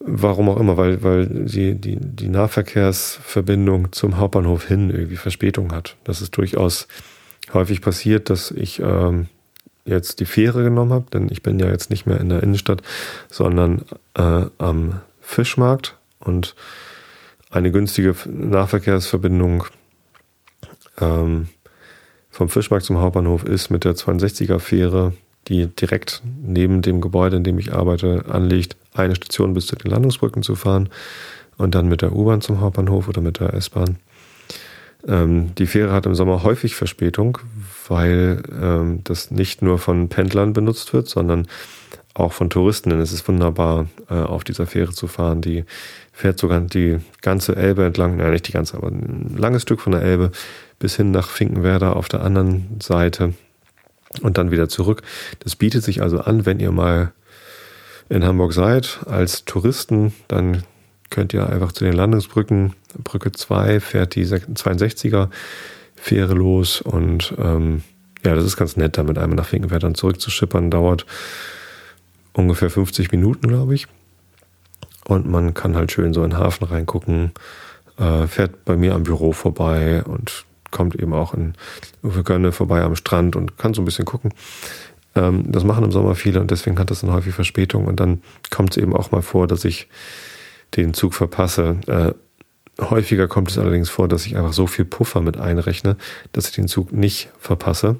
warum auch immer, weil, weil die, die, die Nahverkehrsverbindung zum Hauptbahnhof hin irgendwie Verspätung hat. Das ist durchaus häufig passiert, dass ich ähm, jetzt die Fähre genommen habe, denn ich bin ja jetzt nicht mehr in der Innenstadt, sondern äh, am Fischmarkt und eine günstige Nahverkehrsverbindung ähm, vom Fischmarkt zum Hauptbahnhof ist mit der 62er Fähre, die direkt neben dem Gebäude, in dem ich arbeite, anliegt, eine Station bis zu den Landungsbrücken zu fahren und dann mit der U-Bahn zum Hauptbahnhof oder mit der S-Bahn. Ähm, die Fähre hat im Sommer häufig Verspätung, weil ähm, das nicht nur von Pendlern benutzt wird, sondern auch von Touristen. Denn es ist wunderbar, äh, auf dieser Fähre zu fahren. Die fährt sogar die ganze Elbe entlang, naja, nicht die ganze, aber ein langes Stück von der Elbe bis hin nach Finkenwerder auf der anderen Seite und dann wieder zurück. Das bietet sich also an, wenn ihr mal in Hamburg seid als Touristen, dann könnt ihr einfach zu den Landungsbrücken. Brücke 2 fährt die 62er Fähre los und ähm, ja, das ist ganz nett, damit einmal nach Finkenwerder zurückzuschippern. Dauert ungefähr 50 Minuten, glaube ich. Und man kann halt schön so in den Hafen reingucken, äh, fährt bei mir am Büro vorbei und kommt eben auch in Gönne vorbei am Strand und kann so ein bisschen gucken. Ähm, das machen im Sommer viele und deswegen hat das dann häufig Verspätung und dann kommt es eben auch mal vor, dass ich den Zug verpasse. Äh, häufiger kommt es allerdings vor, dass ich einfach so viel Puffer mit einrechne, dass ich den Zug nicht verpasse.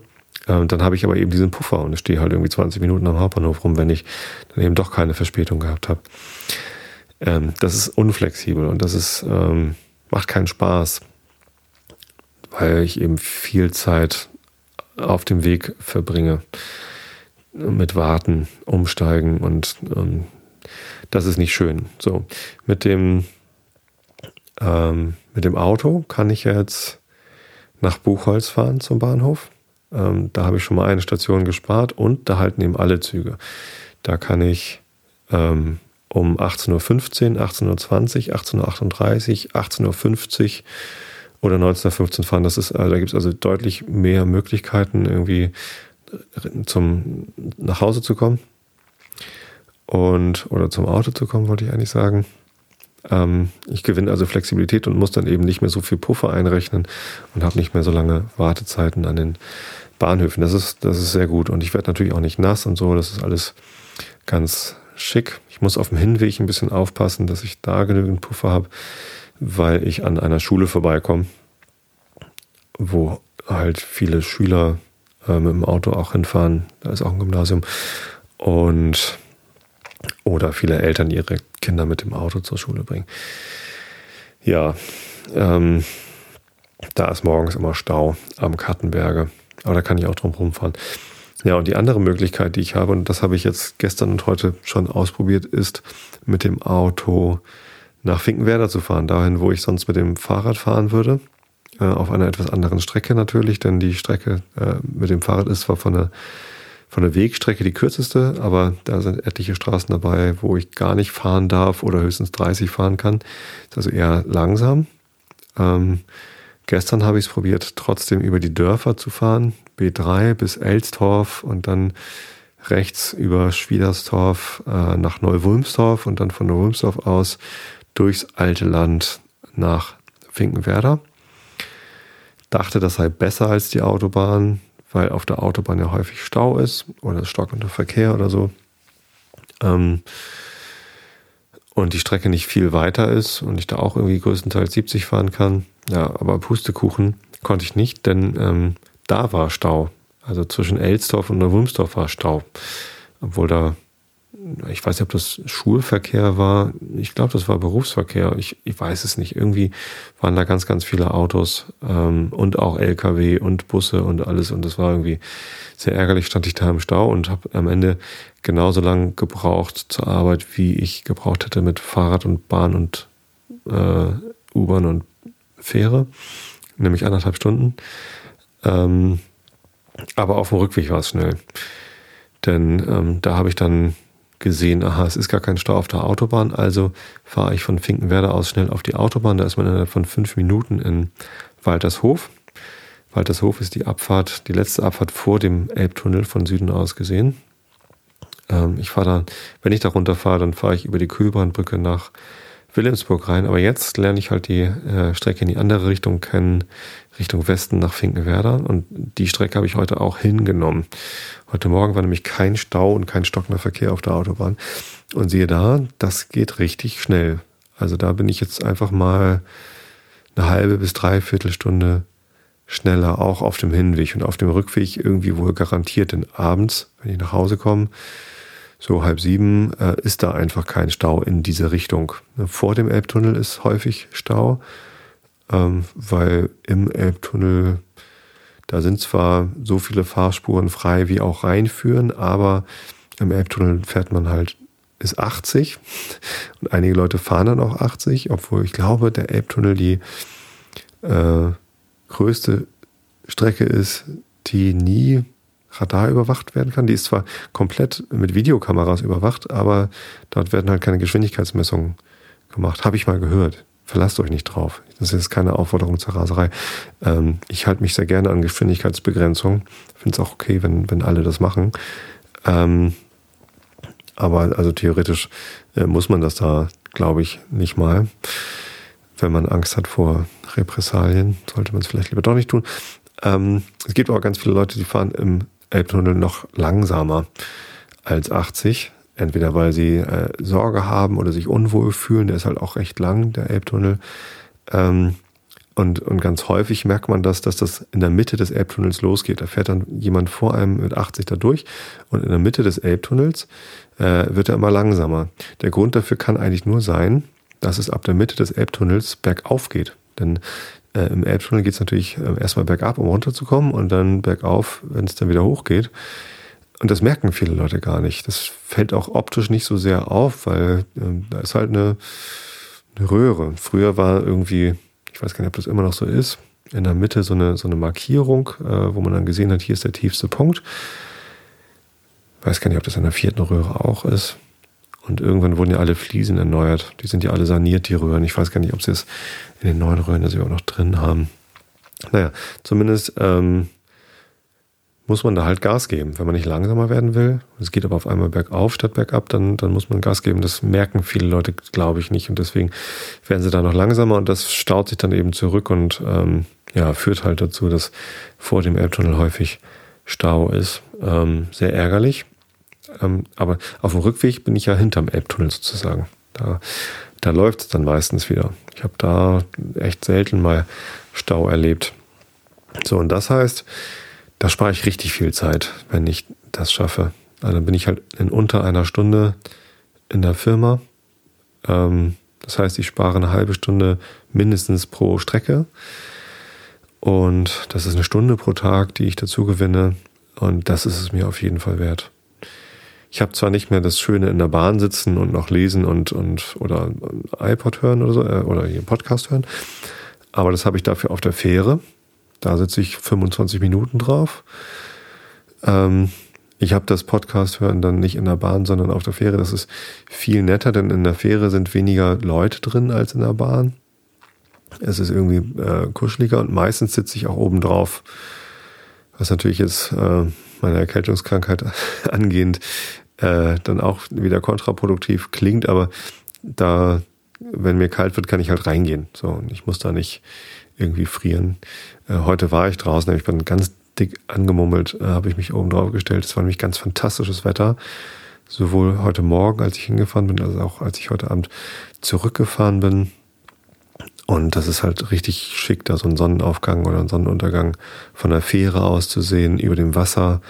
Ähm, dann habe ich aber eben diesen Puffer und stehe halt irgendwie 20 Minuten am Hauptbahnhof rum, wenn ich dann eben doch keine Verspätung gehabt habe. Ähm, das ist unflexibel und das ist, ähm, macht keinen Spaß, weil ich eben viel Zeit auf dem Weg verbringe mit Warten, Umsteigen und ähm, das ist nicht schön. So, mit dem, ähm, mit dem Auto kann ich jetzt nach Buchholz fahren zum Bahnhof. Ähm, da habe ich schon mal eine Station gespart und da halten eben alle Züge. Da kann ich ähm, um 18.15 Uhr, 18.20 Uhr, 18.38 Uhr, 18.50 Uhr oder 19.15 Uhr fahren. Das ist, also da gibt es also deutlich mehr Möglichkeiten, irgendwie zum nach Hause zu kommen und oder zum Auto zu kommen, wollte ich eigentlich sagen. Ähm, ich gewinne also Flexibilität und muss dann eben nicht mehr so viel Puffer einrechnen und habe nicht mehr so lange Wartezeiten an den Bahnhöfen. Das ist, das ist sehr gut. Und ich werde natürlich auch nicht nass und so. Das ist alles ganz schick. Ich muss auf dem Hinweg ein bisschen aufpassen, dass ich da genügend Puffer habe, weil ich an einer Schule vorbeikomme, wo halt viele Schüler äh, mit dem Auto auch hinfahren. Da ist auch ein Gymnasium. Und oder viele Eltern ihre Kinder mit dem Auto zur Schule bringen. Ja, ähm, da ist morgens immer Stau am Kattenberge. Aber da kann ich auch drum rumfahren. Ja, und die andere Möglichkeit, die ich habe, und das habe ich jetzt gestern und heute schon ausprobiert, ist mit dem Auto nach Finkenwerder zu fahren, dahin, wo ich sonst mit dem Fahrrad fahren würde. Äh, auf einer etwas anderen Strecke natürlich, denn die Strecke äh, mit dem Fahrrad ist zwar von der, von der Wegstrecke die kürzeste, aber da sind etliche Straßen dabei, wo ich gar nicht fahren darf oder höchstens 30 fahren kann. Ist also eher langsam. Ähm, gestern habe ich es probiert, trotzdem über die Dörfer zu fahren, B3 bis Elstorf und dann rechts über Schwiederstorf äh, nach Neuwulmsdorf und dann von Neuwulmsdorf aus durchs alte Land nach Finkenwerder dachte, das sei besser als die Autobahn, weil auf der Autobahn ja häufig Stau ist oder stockender Verkehr oder so. Ähm, und die Strecke nicht viel weiter ist und ich da auch irgendwie größtenteils 70 fahren kann. Ja, aber Pustekuchen konnte ich nicht, denn ähm, da war Stau. Also zwischen Elsdorf und Neuwulmsdorf war Stau. Obwohl da ich weiß nicht, ob das Schulverkehr war. Ich glaube, das war Berufsverkehr. Ich, ich weiß es nicht. Irgendwie waren da ganz, ganz viele Autos ähm, und auch LKW und Busse und alles. Und das war irgendwie sehr ärgerlich. Stand ich da im Stau und habe am Ende genauso lang gebraucht zur Arbeit, wie ich gebraucht hätte mit Fahrrad und Bahn und äh, U-Bahn und Fähre, nämlich anderthalb Stunden. Ähm, aber auf dem Rückweg war es schnell. Denn ähm, da habe ich dann gesehen, aha, es ist gar kein Stau auf der Autobahn, also fahre ich von Finkenwerder aus schnell auf die Autobahn. Da ist man innerhalb von fünf Minuten in Waltershof. Waltershof ist die Abfahrt, die letzte Abfahrt vor dem Elbtunnel von Süden aus gesehen. Ähm, ich fahre da, wenn ich da runterfahre, dann fahre ich über die Kühlbrandbrücke nach Wilhelmsburg rein. Aber jetzt lerne ich halt die äh, Strecke in die andere Richtung kennen, Richtung Westen nach Finkenwerder. Und die Strecke habe ich heute auch hingenommen. Heute Morgen war nämlich kein Stau und kein stockender Verkehr auf der Autobahn. Und siehe da, das geht richtig schnell. Also da bin ich jetzt einfach mal eine halbe bis dreiviertel Stunde schneller, auch auf dem Hinweg und auf dem Rückweg irgendwie wohl garantiert. Denn abends, wenn ich nach Hause komme, so halb sieben, äh, ist da einfach kein Stau in diese Richtung. Vor dem Elbtunnel ist häufig Stau, ähm, weil im Elbtunnel, da sind zwar so viele Fahrspuren frei wie auch reinführen, aber im Elbtunnel fährt man halt bis 80 (laughs) und einige Leute fahren dann auch 80, obwohl ich glaube, der Elbtunnel die äh, größte Strecke ist, die nie Radar überwacht werden kann. Die ist zwar komplett mit Videokameras überwacht, aber dort werden halt keine Geschwindigkeitsmessungen gemacht. Habe ich mal gehört. Verlasst euch nicht drauf. Das ist keine Aufforderung zur Raserei. Ähm, ich halte mich sehr gerne an Geschwindigkeitsbegrenzung. Finde es auch okay, wenn, wenn alle das machen. Ähm, aber also theoretisch äh, muss man das da, glaube ich, nicht mal. Wenn man Angst hat vor Repressalien, sollte man es vielleicht lieber doch nicht tun. Ähm, es gibt aber ganz viele Leute, die fahren im Elbtunnel noch langsamer als 80. Entweder weil sie äh, Sorge haben oder sich unwohl fühlen. Der ist halt auch recht lang, der Elbtunnel. Ähm, und, und ganz häufig merkt man das, dass das in der Mitte des Elbtunnels losgeht. Da fährt dann jemand vor einem mit 80 da durch und in der Mitte des Elbtunnels äh, wird er immer langsamer. Der Grund dafür kann eigentlich nur sein, dass es ab der Mitte des Elbtunnels bergauf geht. Denn äh, im Elbtunnel geht es natürlich äh, erstmal bergab, um runterzukommen und dann bergauf, wenn es dann wieder hochgeht. Und das merken viele Leute gar nicht. Das fällt auch optisch nicht so sehr auf, weil äh, da ist halt eine, eine Röhre. Früher war irgendwie ich weiß gar nicht, ob das immer noch so ist, in der Mitte so eine, so eine Markierung, äh, wo man dann gesehen hat, hier ist der tiefste Punkt. Weiß gar nicht, ob das in der vierten Röhre auch ist. Und irgendwann wurden ja alle Fliesen erneuert. Die sind ja alle saniert, die Röhren. Ich weiß gar nicht, ob sie es in den neuen Röhren das auch noch drin haben. Naja, zumindest ähm, muss man da halt Gas geben. Wenn man nicht langsamer werden will, es geht aber auf einmal bergauf statt bergab, dann, dann muss man Gas geben. Das merken viele Leute, glaube ich, nicht. Und deswegen werden sie da noch langsamer und das staut sich dann eben zurück und ähm, ja, führt halt dazu, dass vor dem Elbtunnel häufig Stau ist. Ähm, sehr ärgerlich. Ähm, aber auf dem Rückweg bin ich ja hinterm Elbtunnel sozusagen. Da, da läuft es dann meistens wieder. Ich habe da echt selten mal Stau erlebt. So, und das heißt, da spare ich richtig viel Zeit, wenn ich das schaffe. Also dann bin ich halt in unter einer Stunde in der Firma. Ähm, das heißt, ich spare eine halbe Stunde mindestens pro Strecke. Und das ist eine Stunde pro Tag, die ich dazu gewinne. Und das ist es mir auf jeden Fall wert. Ich habe zwar nicht mehr das Schöne in der Bahn sitzen und noch lesen und, und oder iPod hören oder so, äh, oder hier Podcast hören, aber das habe ich dafür auf der Fähre. Da sitze ich 25 Minuten drauf. Ähm, ich habe das Podcast hören dann nicht in der Bahn, sondern auf der Fähre. Das ist viel netter, denn in der Fähre sind weniger Leute drin als in der Bahn. Es ist irgendwie äh, kuscheliger und meistens sitze ich auch oben drauf. Was natürlich jetzt äh, meine Erkältungskrankheit (laughs) angehend äh, dann auch wieder kontraproduktiv klingt, aber da, wenn mir kalt wird, kann ich halt reingehen. So, und ich muss da nicht irgendwie frieren. Äh, heute war ich draußen, ich bin ganz dick angemummelt, äh, habe ich mich oben drauf gestellt. Es war nämlich ganz fantastisches Wetter. Sowohl heute Morgen, als ich hingefahren bin, als auch als ich heute Abend zurückgefahren bin. Und das ist halt richtig schick, da so einen Sonnenaufgang oder einen Sonnenuntergang von der Fähre aus zu sehen, über dem Wasser.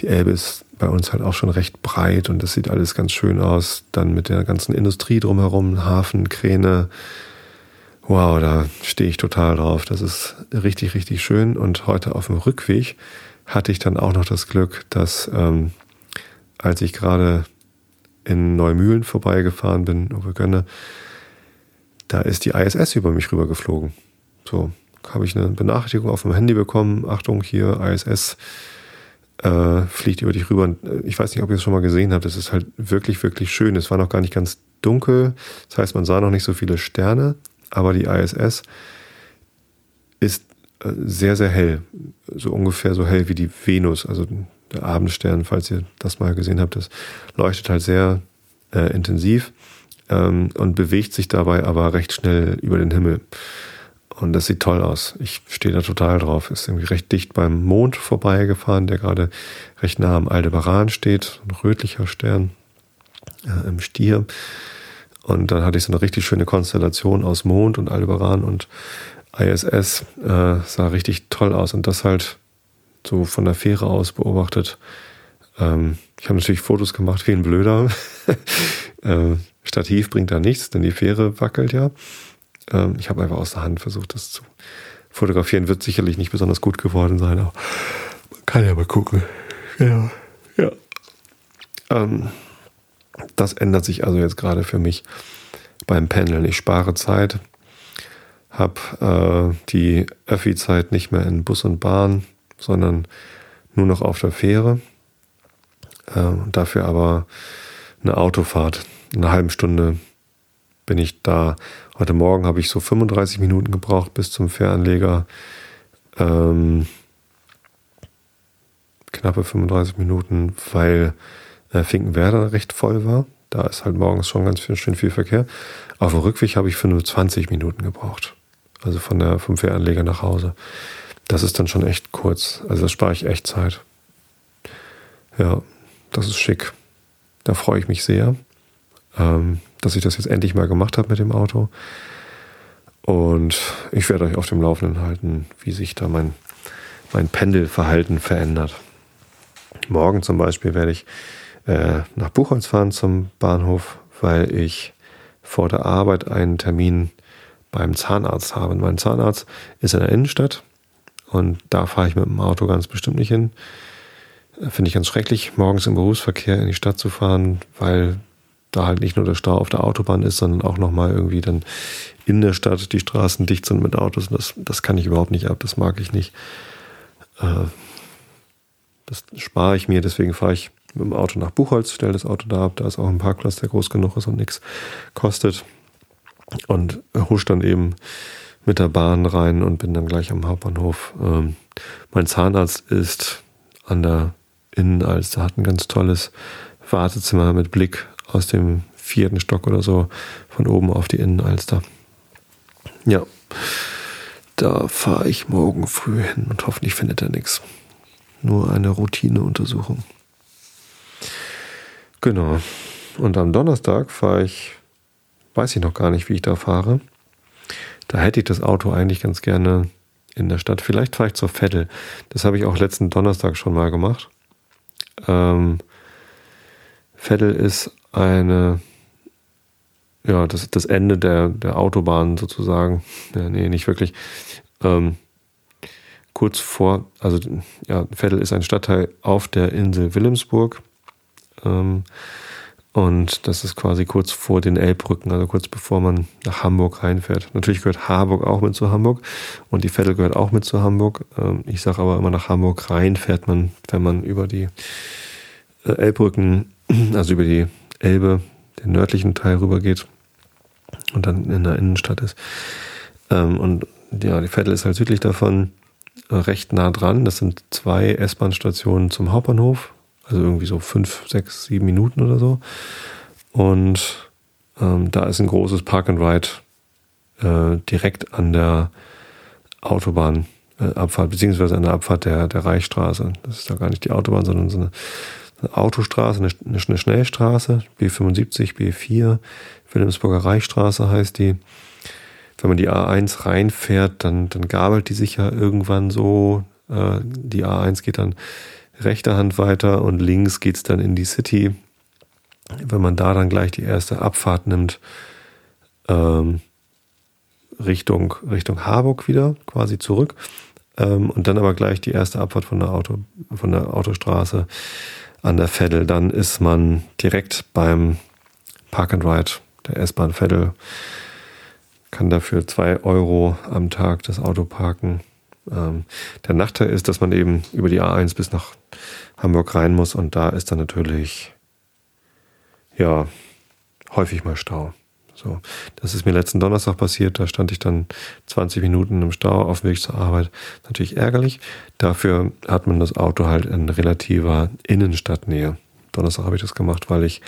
Die Elbe ist bei uns halt auch schon recht breit und das sieht alles ganz schön aus. Dann mit der ganzen Industrie drumherum, Hafen, Kräne, Wow, da stehe ich total drauf. Das ist richtig, richtig schön. Und heute auf dem Rückweg hatte ich dann auch noch das Glück, dass ähm, als ich gerade in Neumühlen vorbeigefahren bin, Obergönne, da ist die ISS über mich rübergeflogen. So habe ich eine Benachrichtigung auf dem Handy bekommen. Achtung, hier ISS äh, fliegt über dich rüber. Und äh, ich weiß nicht, ob ihr es schon mal gesehen habt. Das ist halt wirklich, wirklich schön. Es war noch gar nicht ganz dunkel. Das heißt, man sah noch nicht so viele Sterne aber die ISS ist äh, sehr, sehr hell. So ungefähr so hell wie die Venus, also der Abendstern, falls ihr das mal gesehen habt. Das leuchtet halt sehr äh, intensiv ähm, und bewegt sich dabei aber recht schnell über den Himmel. Und das sieht toll aus. Ich stehe da total drauf. Ist irgendwie recht dicht beim Mond vorbeigefahren, der gerade recht nah am Aldebaran steht. Ein rötlicher Stern äh, im Stier. Und dann hatte ich so eine richtig schöne Konstellation aus Mond und Aldebaran und ISS. Äh, sah richtig toll aus und das halt so von der Fähre aus beobachtet. Ähm, ich habe natürlich Fotos gemacht wie ein Blöder. (laughs) äh, Stativ bringt da nichts, denn die Fähre wackelt ja. Ähm, ich habe einfach aus der Hand versucht, das zu fotografieren. Wird sicherlich nicht besonders gut geworden sein, aber man kann ja mal gucken. Ja. ja. Ähm, das ändert sich also jetzt gerade für mich beim Pendeln. Ich spare Zeit, habe äh, die Öffi-Zeit nicht mehr in Bus und Bahn, sondern nur noch auf der Fähre. Äh, dafür aber eine Autofahrt. Eine halbe Stunde bin ich da. Heute Morgen habe ich so 35 Minuten gebraucht bis zum Fähranleger. Ähm, knappe 35 Minuten, weil äh, Finkenwerder recht voll war. Da ist halt morgens schon ganz schön viel Verkehr. Auf dem Rückweg habe ich 25 Minuten gebraucht. Also von der, vom Fähranleger nach Hause. Das ist dann schon echt kurz. Also da spare ich echt Zeit. Ja, das ist schick. Da freue ich mich sehr, ähm, dass ich das jetzt endlich mal gemacht habe mit dem Auto. Und ich werde euch auf dem Laufenden halten, wie sich da mein, mein Pendelverhalten verändert. Morgen zum Beispiel werde ich äh, nach Buchholz fahren zum Bahnhof, weil ich vor der Arbeit einen Termin beim Zahnarzt habe. mein Zahnarzt ist in der Innenstadt und da fahre ich mit dem Auto ganz bestimmt nicht hin. Finde ich ganz schrecklich, morgens im Berufsverkehr in die Stadt zu fahren, weil da halt nicht nur der Stau auf der Autobahn ist, sondern auch nochmal irgendwie dann in der Stadt die Straßen dicht sind mit Autos. Das, das kann ich überhaupt nicht ab, das mag ich nicht. Äh, das spare ich mir, deswegen fahre ich mit dem Auto nach Buchholz, stelle das Auto da ab. Da ist auch ein Parkplatz, der groß genug ist und nichts kostet. Und husch dann eben mit der Bahn rein und bin dann gleich am Hauptbahnhof. Ähm, mein Zahnarzt ist an der Innenalster, hat ein ganz tolles Wartezimmer mit Blick aus dem vierten Stock oder so von oben auf die Innenalster. Ja, da fahre ich morgen früh hin und hoffentlich findet er nichts. Nur eine Routineuntersuchung. Genau. Und am Donnerstag fahre ich, weiß ich noch gar nicht, wie ich da fahre. Da hätte ich das Auto eigentlich ganz gerne in der Stadt. Vielleicht fahre ich zur Vettel. Das habe ich auch letzten Donnerstag schon mal gemacht. Ähm, Vettel ist eine, ja, das, das Ende der, der Autobahn sozusagen. Ja, nee, nicht wirklich. Ähm, kurz vor, also ja, Vettel ist ein Stadtteil auf der Insel Wilhelmsburg. Ähm, und das ist quasi kurz vor den Elbbrücken, also kurz bevor man nach Hamburg reinfährt. Natürlich gehört Harburg auch mit zu Hamburg und die Vettel gehört auch mit zu Hamburg. Ähm, ich sage aber immer, nach Hamburg rein fährt man, wenn man über die äh, Elbbrücken, also über die Elbe, den nördlichen Teil rübergeht und dann in der Innenstadt ist. Ähm, und ja, die Vettel ist halt südlich davon äh, recht nah dran. Das sind zwei S-Bahn-Stationen zum Hauptbahnhof also irgendwie so fünf, sechs, sieben Minuten oder so. Und ähm, da ist ein großes Park and Ride äh, direkt an der Autobahnabfahrt, äh, beziehungsweise an der Abfahrt der, der Reichsstraße. Das ist da gar nicht die Autobahn, sondern so eine Autostraße, eine, eine Schnellstraße, B75, B4, Wilhelmsburger Reichsstraße heißt die. Wenn man die A1 reinfährt, dann, dann gabelt die sich ja irgendwann so. Äh, die A1 geht dann rechter Hand weiter und links geht's dann in die City. Wenn man da dann gleich die erste Abfahrt nimmt, ähm, Richtung, Richtung Harburg wieder, quasi zurück. Ähm, und dann aber gleich die erste Abfahrt von der, Auto, von der Autostraße an der Veddel. Dann ist man direkt beim Park and Ride der S-Bahn Veddel. Kann dafür zwei Euro am Tag das Auto parken. Ähm, der Nachteil ist, dass man eben über die A1 bis nach Hamburg rein muss und da ist dann natürlich ja häufig mal Stau. So, das ist mir letzten Donnerstag passiert. Da stand ich dann 20 Minuten im Stau auf dem Weg zur Arbeit. Natürlich ärgerlich. Dafür hat man das Auto halt in relativer Innenstadtnähe. Donnerstag habe ich das gemacht, weil ich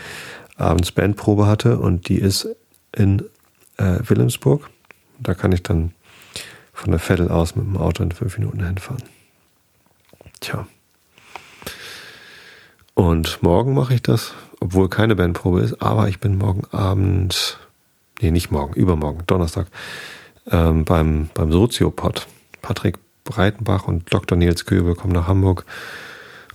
abends Bandprobe hatte und die ist in äh, Wilhelmsburg. Da kann ich dann von der Vettel aus mit dem Auto in fünf Minuten hinfahren. Tja. Und morgen mache ich das, obwohl keine Bandprobe ist, aber ich bin morgen Abend, nee, nicht morgen, übermorgen, Donnerstag, ähm, beim, beim Soziopod. Patrick Breitenbach und Dr. Nils Köbe kommen nach Hamburg,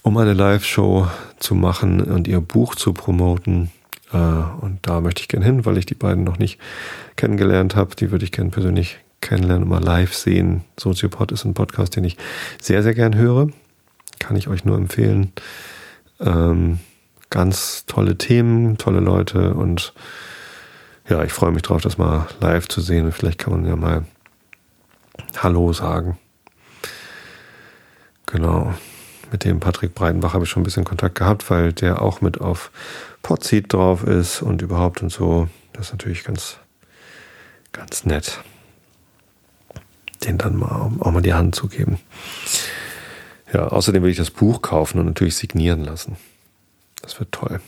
um eine Live-Show zu machen und ihr Buch zu promoten. Äh, und da möchte ich gern hin, weil ich die beiden noch nicht kennengelernt habe. Die würde ich gern persönlich kennenlernen und mal live sehen. Soziopod ist ein Podcast, den ich sehr, sehr gern höre. Kann ich euch nur empfehlen. Ähm, ganz tolle Themen, tolle Leute und ja, ich freue mich drauf, das mal live zu sehen. Vielleicht kann man ja mal Hallo sagen. Genau. Mit dem Patrick Breitenbach habe ich schon ein bisschen Kontakt gehabt, weil der auch mit auf Podseed drauf ist und überhaupt und so. Das ist natürlich ganz, ganz nett den dann mal auch mal die Hand zu geben. Ja, außerdem will ich das Buch kaufen und natürlich signieren lassen. Das wird toll.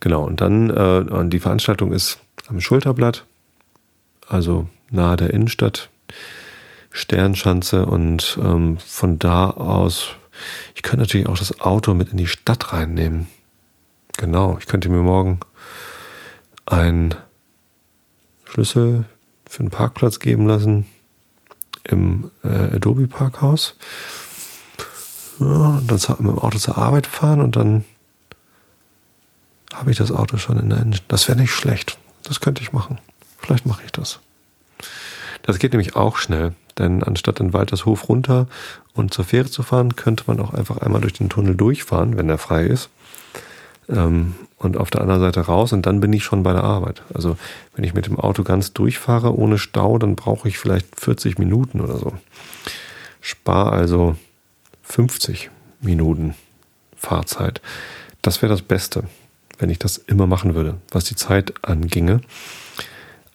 Genau, und dann äh, die Veranstaltung ist am Schulterblatt, also nahe der Innenstadt, Sternschanze und ähm, von da aus Ich könnte natürlich auch das Auto mit in die Stadt reinnehmen. Genau, ich könnte mir morgen einen Schlüssel für einen Parkplatz geben lassen im äh, Adobe Parkhaus. Ja, dann mit dem Auto zur Arbeit fahren und dann habe ich das Auto schon in der Engine. Das wäre nicht schlecht. Das könnte ich machen. Vielleicht mache ich das. Das geht nämlich auch schnell, denn anstatt den Waltershof runter und zur Fähre zu fahren, könnte man auch einfach einmal durch den Tunnel durchfahren, wenn der frei ist. Ähm, und auf der anderen Seite raus und dann bin ich schon bei der Arbeit. Also wenn ich mit dem Auto ganz durchfahre ohne Stau, dann brauche ich vielleicht 40 Minuten oder so. Spar also 50 Minuten Fahrzeit. Das wäre das Beste, wenn ich das immer machen würde, was die Zeit anginge.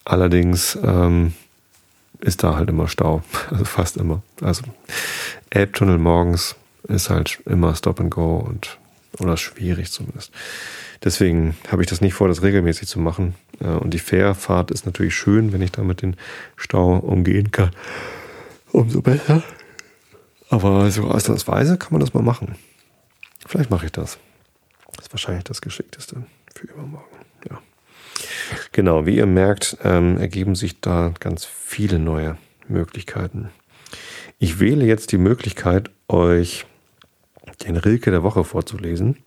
Allerdings ähm, ist da halt immer Stau, (laughs) also fast immer. Also Elbtunnel morgens ist halt immer Stop and Go und oder schwierig zumindest. Deswegen habe ich das nicht vor, das regelmäßig zu machen. Äh, und die Fährfahrt ist natürlich schön, wenn ich damit den Stau umgehen kann. Umso besser. Aber so ausnahmsweise kann man das mal machen. Vielleicht mache ich das. Das ist wahrscheinlich das Geschickteste für übermorgen. Ja. Genau, wie ihr merkt, ähm, ergeben sich da ganz viele neue Möglichkeiten. Ich wähle jetzt die Möglichkeit, euch den Rilke der Woche vorzulesen.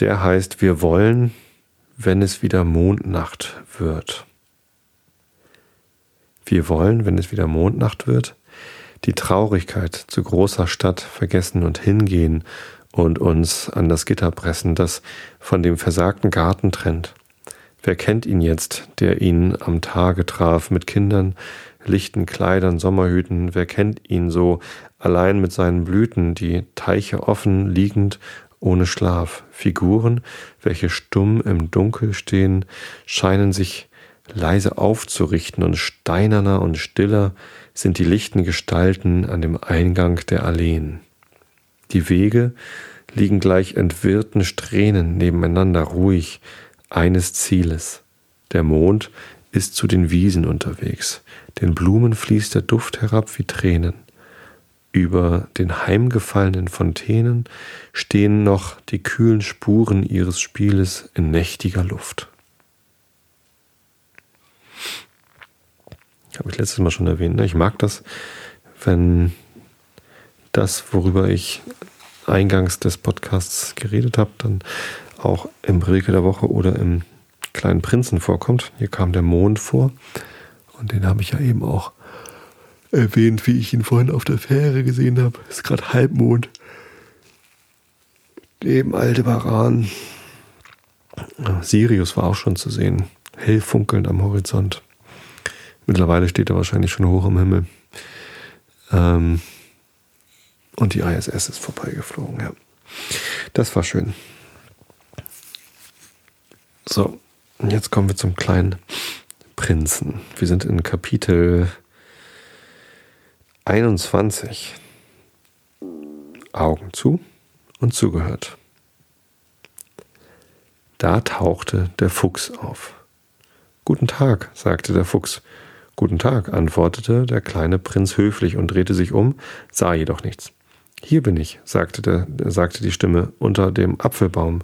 Der heißt, wir wollen, wenn es wieder Mondnacht wird. Wir wollen, wenn es wieder Mondnacht wird, die Traurigkeit zu großer Stadt vergessen und hingehen und uns an das Gitter pressen, das von dem versagten Garten trennt. Wer kennt ihn jetzt, der ihn am Tage traf, mit Kindern, lichten Kleidern, Sommerhüten, wer kennt ihn so, allein mit seinen Blüten, die Teiche offen liegend, ohne Schlaf. Figuren, welche stumm im Dunkel stehen, scheinen sich leise aufzurichten und steinerner und stiller sind die lichten Gestalten an dem Eingang der Alleen. Die Wege liegen gleich entwirrten Strähnen nebeneinander ruhig eines Zieles. Der Mond ist zu den Wiesen unterwegs, den Blumen fließt der Duft herab wie Tränen. Über den heimgefallenen Fontänen stehen noch die kühlen Spuren ihres Spieles in nächtiger Luft. Habe ich letztes Mal schon erwähnt. Ne? Ich mag das, wenn das, worüber ich eingangs des Podcasts geredet habe, dann auch im Rilke der Woche oder im kleinen Prinzen vorkommt. Hier kam der Mond vor und den habe ich ja eben auch erwähnt, wie ich ihn vorhin auf der Fähre gesehen habe. Ist gerade Halbmond. Neben Aldebaran. Sirius war auch schon zu sehen. Hell funkelnd am Horizont. Mittlerweile steht er wahrscheinlich schon hoch im Himmel. Ähm, und die ISS ist vorbeigeflogen, ja. Das war schön. So, jetzt kommen wir zum kleinen Prinzen. Wir sind in Kapitel 21. Augen zu und zugehört. Da tauchte der Fuchs auf. Guten Tag, sagte der Fuchs. Guten Tag, antwortete der kleine Prinz höflich und drehte sich um, sah jedoch nichts. Hier bin ich, sagte, der, sagte die Stimme unter dem Apfelbaum.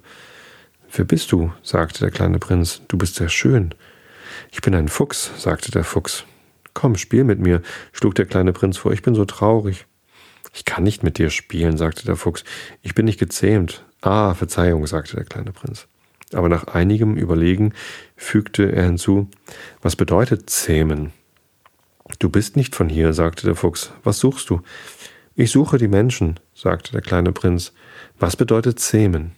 Wer bist du? sagte der kleine Prinz. Du bist sehr schön. Ich bin ein Fuchs, sagte der Fuchs. Komm, spiel mit mir, schlug der kleine Prinz vor. Ich bin so traurig. Ich kann nicht mit dir spielen, sagte der Fuchs. Ich bin nicht gezähmt. Ah, Verzeihung, sagte der kleine Prinz. Aber nach einigem Überlegen fügte er hinzu, was bedeutet zähmen? Du bist nicht von hier, sagte der Fuchs. Was suchst du? Ich suche die Menschen, sagte der kleine Prinz. Was bedeutet zähmen?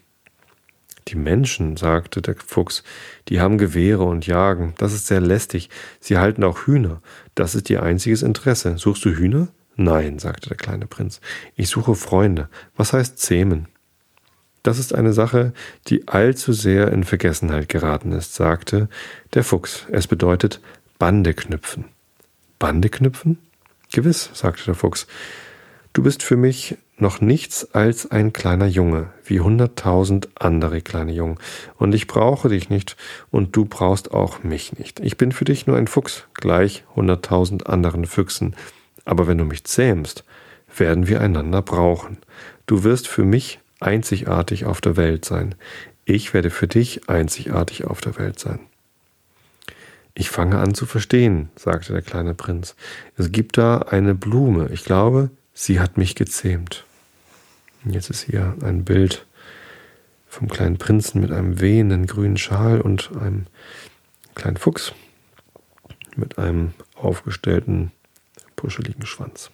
Die Menschen, sagte der Fuchs, die haben Gewehre und jagen. Das ist sehr lästig. Sie halten auch Hühner. Das ist ihr einziges Interesse. Suchst du Hühner? Nein, sagte der kleine Prinz. Ich suche Freunde. Was heißt zähmen? Das ist eine Sache, die allzu sehr in Vergessenheit geraten ist, sagte der Fuchs. Es bedeutet Bande knüpfen. Bande knüpfen? Gewiss, sagte der Fuchs. Du bist für mich noch nichts als ein kleiner Junge, wie hunderttausend andere kleine Jungen. Und ich brauche dich nicht, und du brauchst auch mich nicht. Ich bin für dich nur ein Fuchs, gleich hunderttausend anderen Füchsen. Aber wenn du mich zähmst, werden wir einander brauchen. Du wirst für mich einzigartig auf der Welt sein. Ich werde für dich einzigartig auf der Welt sein. Ich fange an zu verstehen, sagte der kleine Prinz. Es gibt da eine Blume. Ich glaube, sie hat mich gezähmt. Jetzt ist hier ein Bild vom kleinen Prinzen mit einem wehenden grünen Schal und einem kleinen Fuchs mit einem aufgestellten, puscheligen Schwanz.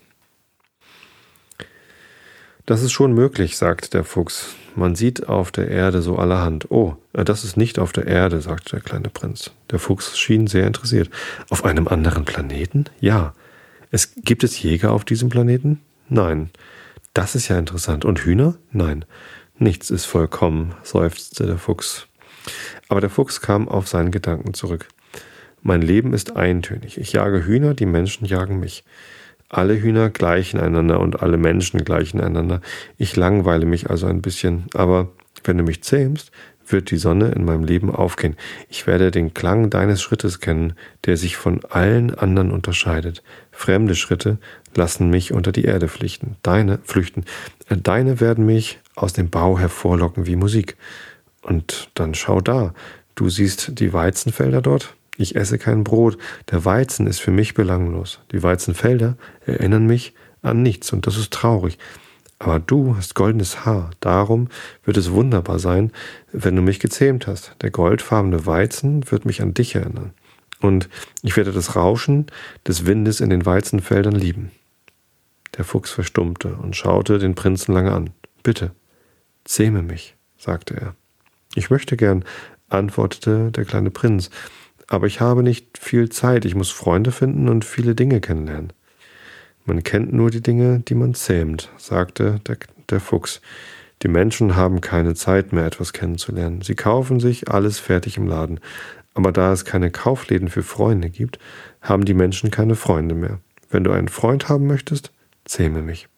Das ist schon möglich, sagt der Fuchs. Man sieht auf der Erde so allerhand. Oh, äh, das ist nicht auf der Erde, sagte der kleine Prinz. Der Fuchs schien sehr interessiert. Auf einem anderen Planeten? Ja. Es gibt es Jäger auf diesem Planeten? Nein. Das ist ja interessant. Und Hühner? Nein. Nichts ist vollkommen, seufzte der Fuchs. Aber der Fuchs kam auf seinen Gedanken zurück. Mein Leben ist eintönig. Ich jage Hühner, die Menschen jagen mich. Alle Hühner gleichen einander und alle Menschen gleichen einander. Ich langweile mich also ein bisschen, aber wenn du mich zähmst, wird die Sonne in meinem Leben aufgehen. Ich werde den Klang deines Schrittes kennen, der sich von allen anderen unterscheidet. Fremde Schritte lassen mich unter die Erde flüchten. Deine flüchten. Deine werden mich aus dem Bau hervorlocken wie Musik. Und dann schau da. Du siehst die Weizenfelder dort? Ich esse kein Brot. Der Weizen ist für mich belanglos. Die Weizenfelder erinnern mich an nichts und das ist traurig. Aber du hast goldenes Haar. Darum wird es wunderbar sein, wenn du mich gezähmt hast. Der goldfarbene Weizen wird mich an dich erinnern. Und ich werde das Rauschen des Windes in den Weizenfeldern lieben. Der Fuchs verstummte und schaute den Prinzen lange an. Bitte, zähme mich, sagte er. Ich möchte gern, antwortete der kleine Prinz, aber ich habe nicht viel Zeit, ich muss Freunde finden und viele Dinge kennenlernen. Man kennt nur die Dinge, die man zähmt, sagte der, der Fuchs. Die Menschen haben keine Zeit mehr, etwas kennenzulernen. Sie kaufen sich alles fertig im Laden. Aber da es keine Kaufläden für Freunde gibt, haben die Menschen keine Freunde mehr. Wenn du einen Freund haben möchtest, zähme mich.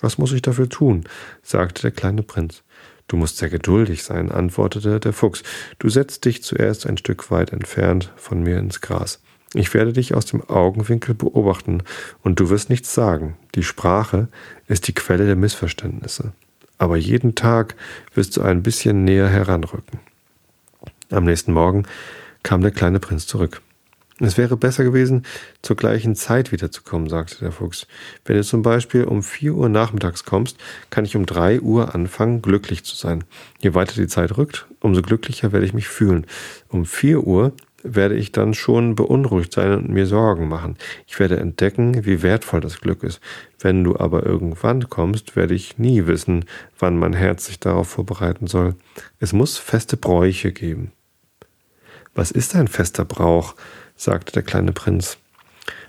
Was muss ich dafür tun? sagte der kleine Prinz. Du musst sehr geduldig sein, antwortete der Fuchs. Du setzt dich zuerst ein Stück weit entfernt von mir ins Gras. Ich werde dich aus dem Augenwinkel beobachten, und du wirst nichts sagen. Die Sprache ist die Quelle der Missverständnisse. Aber jeden Tag wirst du ein bisschen näher heranrücken. Am nächsten Morgen kam der kleine Prinz zurück. Es wäre besser gewesen, zur gleichen Zeit wiederzukommen, sagte der Fuchs. Wenn du zum Beispiel um vier Uhr nachmittags kommst, kann ich um drei Uhr anfangen, glücklich zu sein. Je weiter die Zeit rückt, umso glücklicher werde ich mich fühlen. Um vier Uhr werde ich dann schon beunruhigt sein und mir Sorgen machen. Ich werde entdecken, wie wertvoll das Glück ist. Wenn du aber irgendwann kommst, werde ich nie wissen, wann mein Herz sich darauf vorbereiten soll. Es muss feste Bräuche geben. Was ist ein fester Brauch? sagte der kleine Prinz.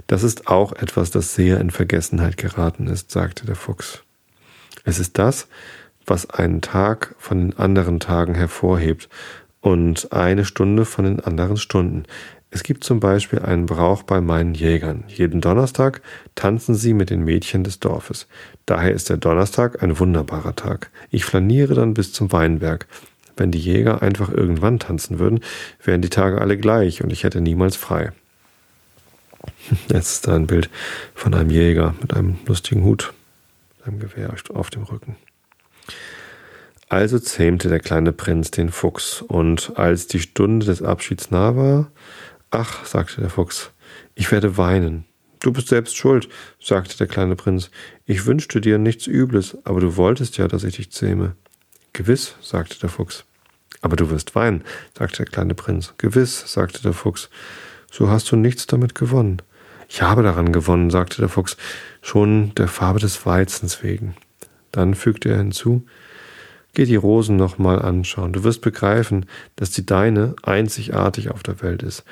Das ist auch etwas, das sehr in Vergessenheit geraten ist, sagte der Fuchs. Es ist das, was einen Tag von den anderen Tagen hervorhebt und eine Stunde von den anderen Stunden. Es gibt zum Beispiel einen Brauch bei meinen Jägern. Jeden Donnerstag tanzen sie mit den Mädchen des Dorfes. Daher ist der Donnerstag ein wunderbarer Tag. Ich flaniere dann bis zum Weinberg. Wenn die Jäger einfach irgendwann tanzen würden, wären die Tage alle gleich und ich hätte niemals frei. (laughs) Jetzt ist da ein Bild von einem Jäger mit einem lustigen Hut, einem Gewehr auf dem Rücken. Also zähmte der kleine Prinz den Fuchs, und als die Stunde des Abschieds nah war, ach, sagte der Fuchs, ich werde weinen. Du bist selbst schuld, sagte der kleine Prinz. Ich wünschte dir nichts Übles, aber du wolltest ja, dass ich dich zähme. Gewiss, sagte der Fuchs. Aber du wirst weinen, sagte der kleine Prinz. Gewiss, sagte der Fuchs. So hast du nichts damit gewonnen. Ich habe daran gewonnen, sagte der Fuchs, schon der Farbe des Weizens wegen. Dann fügte er hinzu, Geh die Rosen nochmal anschauen. Du wirst begreifen, dass die deine einzigartig auf der Welt ist.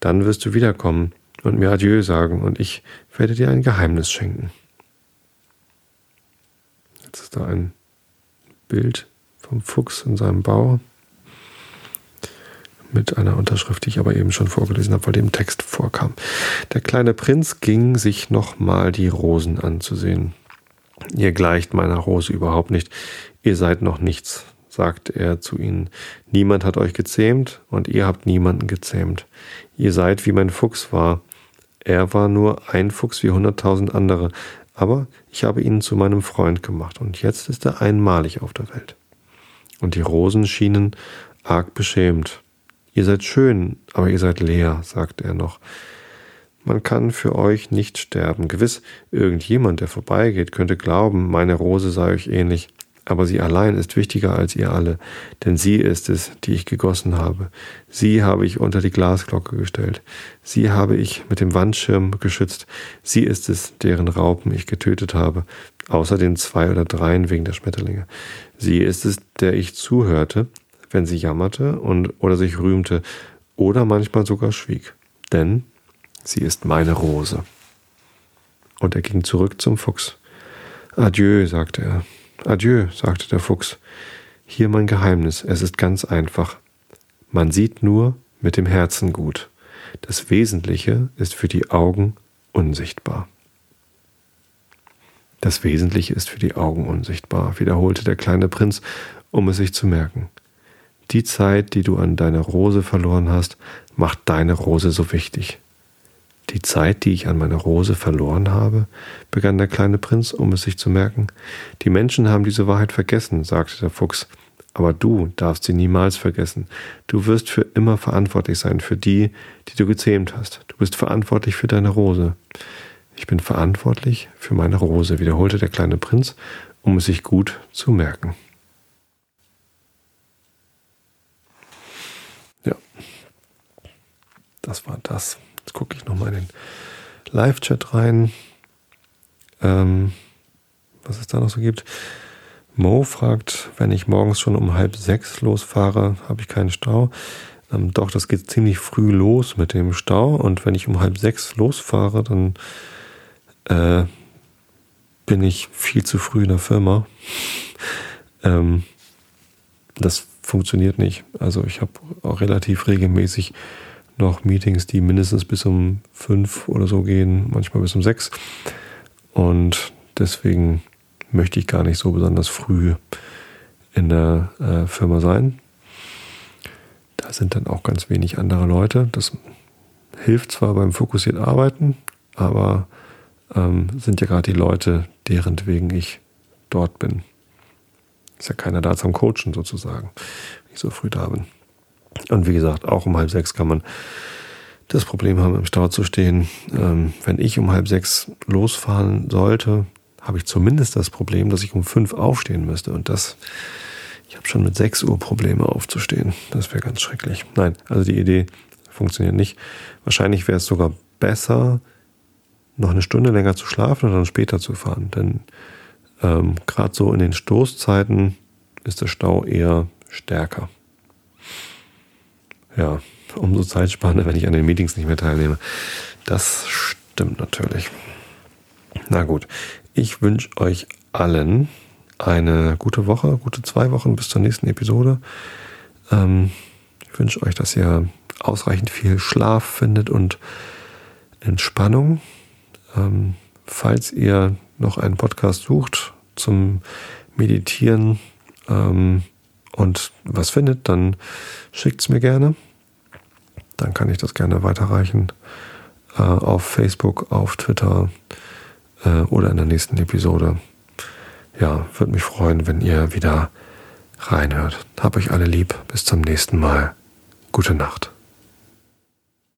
Dann wirst du wiederkommen und mir Adieu sagen, und ich werde dir ein Geheimnis schenken. Jetzt ist da ein Bild vom Fuchs in seinem Bau mit einer Unterschrift, die ich aber eben schon vorgelesen habe, weil die im Text vorkam. Der kleine Prinz ging sich nochmal die Rosen anzusehen. Ihr gleicht meiner Rose überhaupt nicht. Ihr seid noch nichts, sagte er zu ihnen. Niemand hat euch gezähmt und ihr habt niemanden gezähmt. Ihr seid wie mein Fuchs war. Er war nur ein Fuchs wie hunderttausend andere, aber ich habe ihn zu meinem Freund gemacht und jetzt ist er einmalig auf der Welt. Und die Rosen schienen arg beschämt. Ihr seid schön, aber ihr seid leer, sagte er noch. Man kann für euch nicht sterben. Gewiss, irgendjemand, der vorbeigeht, könnte glauben, meine Rose sei euch ähnlich. Aber sie allein ist wichtiger als ihr alle, denn sie ist es, die ich gegossen habe. Sie habe ich unter die Glasglocke gestellt. Sie habe ich mit dem Wandschirm geschützt. Sie ist es, deren Raupen ich getötet habe, außer den zwei oder dreien wegen der Schmetterlinge. Sie ist es, der ich zuhörte, wenn sie jammerte und oder sich rühmte oder manchmal sogar schwieg. Denn sie ist meine Rose. Und er ging zurück zum Fuchs. Adieu, sagte er. Adieu, sagte der Fuchs. Hier mein Geheimnis, es ist ganz einfach. Man sieht nur mit dem Herzen gut. Das Wesentliche ist für die Augen unsichtbar. Das Wesentliche ist für die Augen unsichtbar, wiederholte der kleine Prinz, um es sich zu merken. Die Zeit, die du an deiner Rose verloren hast, macht deine Rose so wichtig. Die Zeit, die ich an meiner Rose verloren habe, begann der kleine Prinz, um es sich zu merken. Die Menschen haben diese Wahrheit vergessen, sagte der Fuchs. Aber du darfst sie niemals vergessen. Du wirst für immer verantwortlich sein für die, die du gezähmt hast. Du bist verantwortlich für deine Rose. Ich bin verantwortlich für meine Rose, wiederholte der kleine Prinz, um es sich gut zu merken. Ja, das war das. Jetzt gucke ich nochmal in den Live-Chat rein, ähm, was es da noch so gibt. Mo fragt, wenn ich morgens schon um halb sechs losfahre, habe ich keinen Stau. Ähm, doch, das geht ziemlich früh los mit dem Stau. Und wenn ich um halb sechs losfahre, dann äh, bin ich viel zu früh in der Firma. (laughs) ähm, das funktioniert nicht. Also ich habe auch relativ regelmäßig noch Meetings, die mindestens bis um fünf oder so gehen, manchmal bis um sechs. Und deswegen möchte ich gar nicht so besonders früh in der äh, Firma sein. Da sind dann auch ganz wenig andere Leute. Das hilft zwar beim fokussiert Arbeiten, aber ähm, sind ja gerade die Leute, deren wegen ich dort bin. Ist ja keiner da zum Coachen sozusagen, wenn ich so früh da bin. Und wie gesagt, auch um halb sechs kann man das Problem haben, im Stau zu stehen. Ähm, wenn ich um halb sechs losfahren sollte, habe ich zumindest das Problem, dass ich um fünf aufstehen müsste. Und das, ich habe schon mit sechs Uhr Probleme aufzustehen. Das wäre ganz schrecklich. Nein, also die Idee funktioniert nicht. Wahrscheinlich wäre es sogar besser, noch eine Stunde länger zu schlafen und dann später zu fahren. Denn ähm, gerade so in den Stoßzeiten ist der Stau eher stärker ja, umso zeitsparender, wenn ich an den Meetings nicht mehr teilnehme. Das stimmt natürlich. Na gut, ich wünsche euch allen eine gute Woche, gute zwei Wochen bis zur nächsten Episode. Ähm, ich wünsche euch, dass ihr ausreichend viel Schlaf findet und Entspannung. Ähm, falls ihr noch einen Podcast sucht zum Meditieren, ähm, und was findet, dann schickt es mir gerne. Dann kann ich das gerne weiterreichen äh, auf Facebook, auf Twitter äh, oder in der nächsten Episode. Ja, würde mich freuen, wenn ihr wieder reinhört. Hab euch alle lieb. Bis zum nächsten Mal. Gute Nacht.